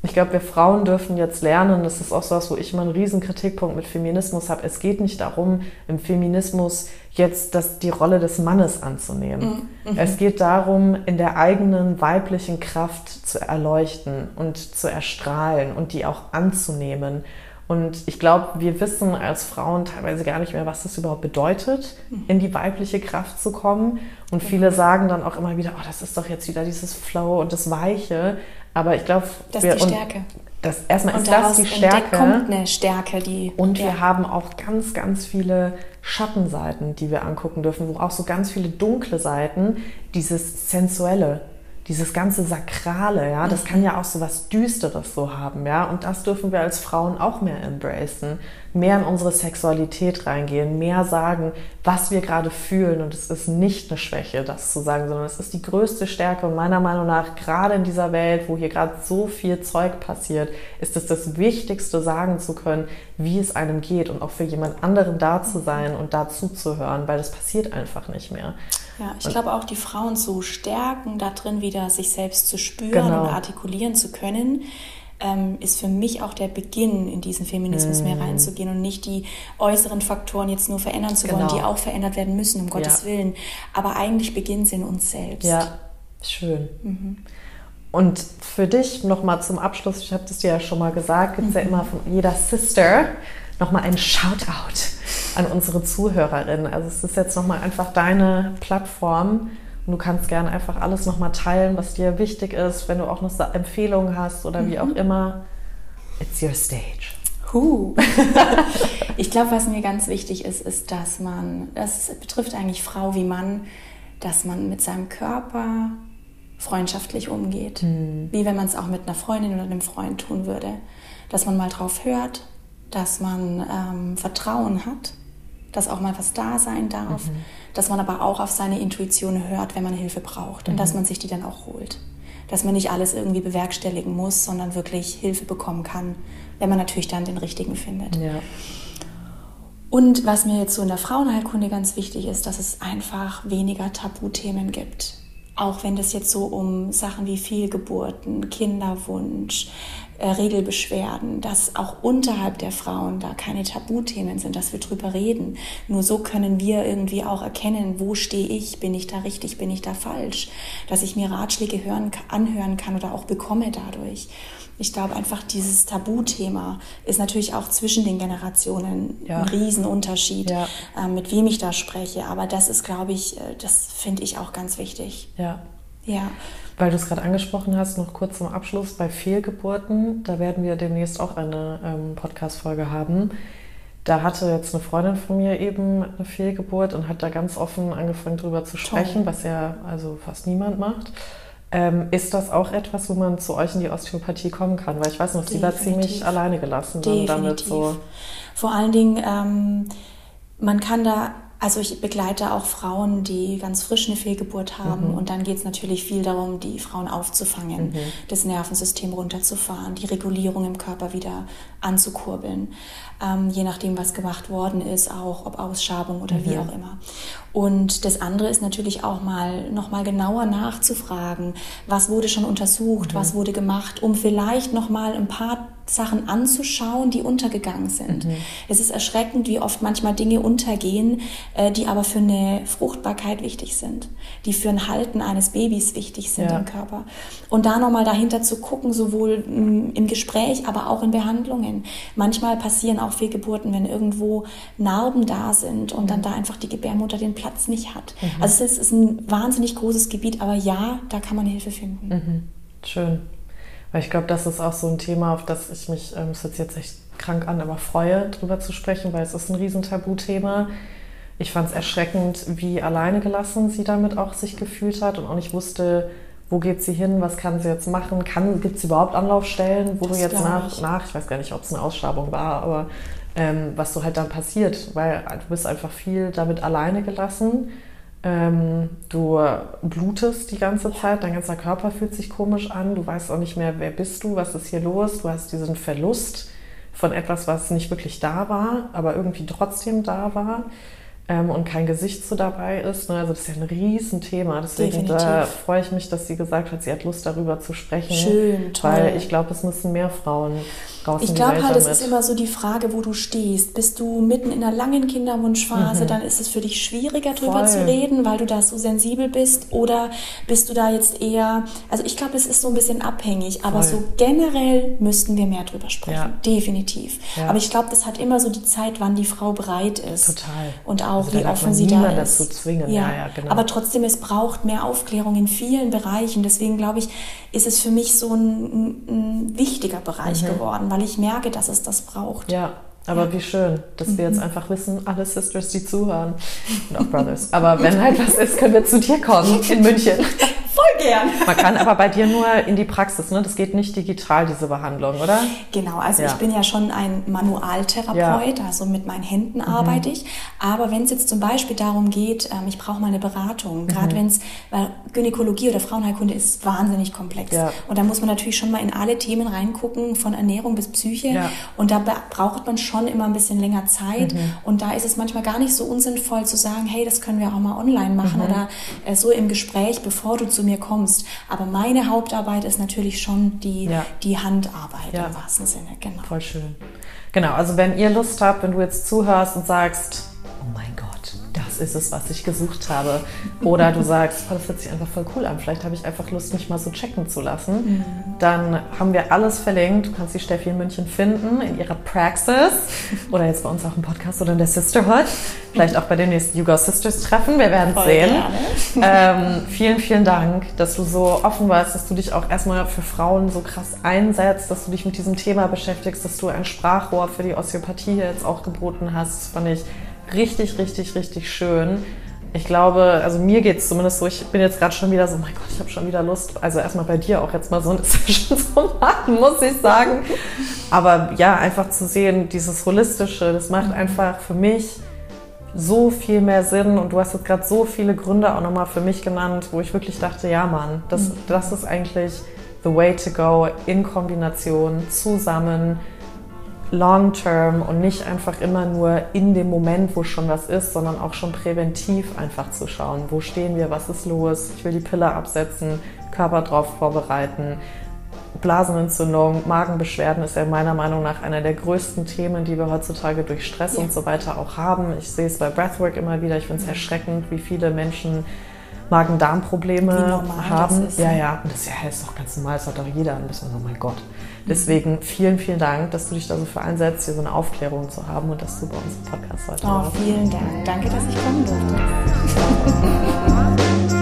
ich glaube, wir Frauen dürfen jetzt lernen, das ist auch so was, wo ich immer einen riesen Kritikpunkt mit Feminismus habe. Es geht nicht darum, im Feminismus jetzt das, die Rolle des Mannes anzunehmen. Mhm. mhm. Es geht darum, in der eigenen weiblichen Kraft zu erleuchten und zu erstrahlen und die auch anzunehmen. Und ich glaube, wir wissen als Frauen teilweise gar nicht mehr, was das überhaupt bedeutet, mhm. in die weibliche Kraft zu kommen. Und viele sagen dann auch immer wieder, oh, das ist doch jetzt wieder dieses Flow und das Weiche. Aber ich glaube, das ist die Stärke. Das, erstmal ist das die Stärke. kommt eine Stärke, die. Und wir haben auch ganz, ganz viele Schattenseiten, die wir angucken dürfen, wo auch so ganz viele dunkle Seiten, dieses Sensuelle, dieses ganze Sakrale, ja, das kann ja auch so was Düsteres so haben, ja, und das dürfen wir als Frauen auch mehr embracen, mehr in unsere Sexualität reingehen, mehr sagen, was wir gerade fühlen. Und es ist nicht eine Schwäche, das zu sagen, sondern es ist die größte Stärke. Und meiner Meinung nach, gerade in dieser Welt, wo hier gerade so viel Zeug passiert, ist es das Wichtigste, sagen zu können, wie es einem geht und auch für jemand anderen da zu sein und da zuzuhören, weil das passiert einfach nicht mehr. Ja, ich glaube auch, die Frauen zu stärken, da drin wieder sich selbst zu spüren genau. und artikulieren zu können, ähm, ist für mich auch der Beginn, in diesen Feminismus mm. mehr reinzugehen und nicht die äußeren Faktoren jetzt nur verändern zu wollen, genau. die auch verändert werden müssen, um Gottes ja. Willen. Aber eigentlich beginnt es in uns selbst. Ja, schön. Mhm. Und für dich nochmal zum Abschluss, ich habe das dir ja schon mal gesagt, gibt es mhm. ja immer von jeder Sister nochmal ein Shoutout an unsere Zuhörerinnen. Also es ist jetzt nochmal einfach deine Plattform und du kannst gerne einfach alles nochmal teilen, was dir wichtig ist, wenn du auch noch Empfehlungen hast oder wie auch mhm. immer. It's your stage. Huh. ich glaube, was mir ganz wichtig ist, ist, dass man, das betrifft eigentlich Frau wie Mann, dass man mit seinem Körper freundschaftlich umgeht. Mhm. Wie wenn man es auch mit einer Freundin oder einem Freund tun würde. Dass man mal drauf hört, dass man ähm, Vertrauen hat, dass auch mal was da sein darf, mhm. dass man aber auch auf seine Intuition hört, wenn man Hilfe braucht und dass mhm. man sich die dann auch holt. Dass man nicht alles irgendwie bewerkstelligen muss, sondern wirklich Hilfe bekommen kann, wenn man natürlich dann den richtigen findet. Ja. Und was mir jetzt so in der Frauenheilkunde ganz wichtig ist, dass es einfach weniger Tabuthemen gibt. Auch wenn das jetzt so um Sachen wie Fehlgeburten, Kinderwunsch, äh, Regelbeschwerden, dass auch unterhalb der Frauen da keine Tabuthemen sind, dass wir drüber reden. Nur so können wir irgendwie auch erkennen, wo stehe ich, bin ich da richtig, bin ich da falsch, dass ich mir Ratschläge hören, anhören kann oder auch bekomme dadurch. Ich glaube einfach, dieses Tabuthema ist natürlich auch zwischen den Generationen ja. ein Riesenunterschied, ja. äh, mit wem ich da spreche. Aber das ist, glaube ich, äh, das finde ich auch ganz wichtig. Ja, Ja. Weil du es gerade angesprochen hast, noch kurz zum Abschluss bei Fehlgeburten, da werden wir demnächst auch eine ähm, Podcast-Folge haben. Da hatte jetzt eine Freundin von mir eben eine Fehlgeburt und hat da ganz offen angefangen drüber zu sprechen, Toll. was ja also fast niemand macht. Ähm, ist das auch etwas, wo man zu euch in die Osteopathie kommen kann? Weil ich weiß noch, sie war ziemlich alleine gelassen dann damit so. Vor allen Dingen, ähm, man kann da also ich begleite auch Frauen, die ganz frisch eine Fehlgeburt haben. Mhm. Und dann geht es natürlich viel darum, die Frauen aufzufangen, mhm. das Nervensystem runterzufahren, die Regulierung im Körper wieder anzukurbeln. Ähm, je nachdem, was gemacht worden ist, auch ob Ausschabung oder mhm. wie auch immer. Und das andere ist natürlich auch mal noch mal genauer nachzufragen, was wurde schon untersucht, mhm. was wurde gemacht, um vielleicht noch mal ein paar Sachen anzuschauen, die untergegangen sind. Mhm. Es ist erschreckend, wie oft manchmal Dinge untergehen, äh, die aber für eine Fruchtbarkeit wichtig sind, die für ein Halten eines Babys wichtig sind ja. im Körper. Und da nochmal dahinter zu gucken, sowohl mm, im Gespräch, aber auch in Behandlungen. Manchmal passieren auch Fehlgeburten, wenn irgendwo Narben da sind und dann mhm. da einfach die Gebärmutter den Platz nicht hat. Mhm. Also es ist ein wahnsinnig großes Gebiet, aber ja, da kann man Hilfe finden. Mhm. Schön. Weil ich glaube, das ist auch so ein Thema, auf das ich mich, ähm, es hört jetzt echt krank an, aber freue, drüber zu sprechen, weil es ist ein Riesentabuthema. Ich fand es erschreckend, wie alleine gelassen sie damit auch sich gefühlt hat und auch nicht wusste, wo geht sie hin, was kann sie jetzt machen, gibt es überhaupt Anlaufstellen, wo das du jetzt nach, ich. nach, ich weiß gar nicht, ob es eine Ausschabung war, aber ähm, was so halt dann passiert, weil du bist einfach viel damit alleine gelassen ähm, du blutest die ganze Zeit, dein ganzer Körper fühlt sich komisch an, du weißt auch nicht mehr, wer bist du, was ist hier los, du hast diesen Verlust von etwas, was nicht wirklich da war, aber irgendwie trotzdem da war ähm, und kein Gesicht so dabei ist. Ne? Also das ist ja ein Riesenthema. Deswegen da freue ich mich, dass sie gesagt hat, sie hat Lust darüber zu sprechen. Schön, toll. Weil ich glaube, es müssen mehr Frauen raus Ich glaube halt, es ist immer so die Frage, wo du stehst. Bist du mitten in einer langen Kinderwunschphase, mhm. dann ist es für dich schwieriger, darüber Voll. zu reden, weil du da so sensibel bist. Oder bist du da jetzt eher, also ich glaube, es ist so ein bisschen abhängig, aber Voll. so generell müssten wir mehr drüber sprechen. Ja. Definitiv. Ja. Aber ich glaube, das hat immer so die Zeit, wann die Frau bereit ist. Total. Und auch, also wie offen sie da ist. dazu zwingen. Ja, ja genau. Aber trotzdem, es braucht mehr Aufklärung in vielen Bereichen. Deswegen glaube ich, ist es für mich so ein, ein wichtiger Bereich mhm. geworden, weil ich merke, dass es das braucht. Ja, aber ja. wie schön, dass mhm. wir jetzt mhm. einfach wissen, alle Sisters, die zuhören und auch Brothers. Aber wenn halt was ist, können wir zu dir kommen in München. Voll gern. Man kann aber bei dir nur in die Praxis, ne? Das geht nicht digital, diese Behandlung, oder? Genau, also ja. ich bin ja schon ein Manualtherapeut, ja. also mit meinen Händen mhm. arbeite ich. Aber wenn es jetzt zum Beispiel darum geht, ähm, ich brauche mal eine Beratung, gerade mhm. wenn es, weil Gynäkologie oder Frauenheilkunde ist wahnsinnig komplex. Ja. Und da muss man natürlich schon mal in alle Themen reingucken, von Ernährung bis Psyche. Und da braucht man schon immer ein bisschen länger Zeit. Mhm. Und da ist es manchmal gar nicht so unsinnvoll zu sagen, hey, das können wir auch mal online machen mhm. oder äh, so im Gespräch, bevor du zu mir kommst. Aber meine Hauptarbeit ist natürlich schon die, ja. die Handarbeit ja. im wahrsten Sinne. Genau. Voll schön. Genau, also wenn ihr Lust habt, wenn du jetzt zuhörst und sagst, oh mein Gott, das ist es, was ich gesucht habe. Oder du sagst, oh, das hört sich einfach voll cool an, vielleicht habe ich einfach Lust, mich mal so checken zu lassen. Mhm. Dann haben wir alles verlinkt. Du kannst die Steffi in München finden, in ihrer Praxis oder jetzt bei uns auch im Podcast oder in der Sisterhood. Vielleicht auch bei dem nächsten Yuga Sisters Treffen. Wir werden es sehen. Ähm, vielen, vielen Dank, dass du so offen warst, dass du dich auch erstmal für Frauen so krass einsetzt, dass du dich mit diesem Thema beschäftigst, dass du ein Sprachrohr für die Osteopathie jetzt auch geboten hast. Das fand ich richtig, richtig, richtig schön. Ich glaube, also mir geht es zumindest so, ich bin jetzt gerade schon wieder so, mein Gott, ich habe schon wieder Lust. Also erstmal bei dir auch jetzt mal so eine Session zu machen, muss ich sagen. Aber ja, einfach zu sehen, dieses Holistische, das macht einfach für mich so viel mehr Sinn. Und du hast jetzt gerade so viele Gründe auch nochmal für mich genannt, wo ich wirklich dachte, ja Mann, das, mhm. das ist eigentlich the way to go in Kombination, zusammen long-term und nicht einfach immer nur in dem Moment, wo schon was ist, sondern auch schon präventiv einfach zu schauen, wo stehen wir, was ist los, ich will die Pille absetzen, Körper drauf vorbereiten. Blasenentzündung, Magenbeschwerden ist ja meiner Meinung nach einer der größten Themen, die wir heutzutage durch Stress ja. und so weiter auch haben. Ich sehe es bei Breathwork immer wieder. Ich finde es erschreckend, wie viele Menschen Magen-Darm-Probleme haben. Ist, ja, ja, und das ja, ist doch ganz normal, das hat doch jeder ein bisschen, oh mein Gott. Deswegen vielen, vielen Dank, dass du dich da so für einsetzt, hier so eine Aufklärung zu haben und dass du bei uns im Podcast heute Oh, vielen Dank. Danke, dass ich kommen durfte.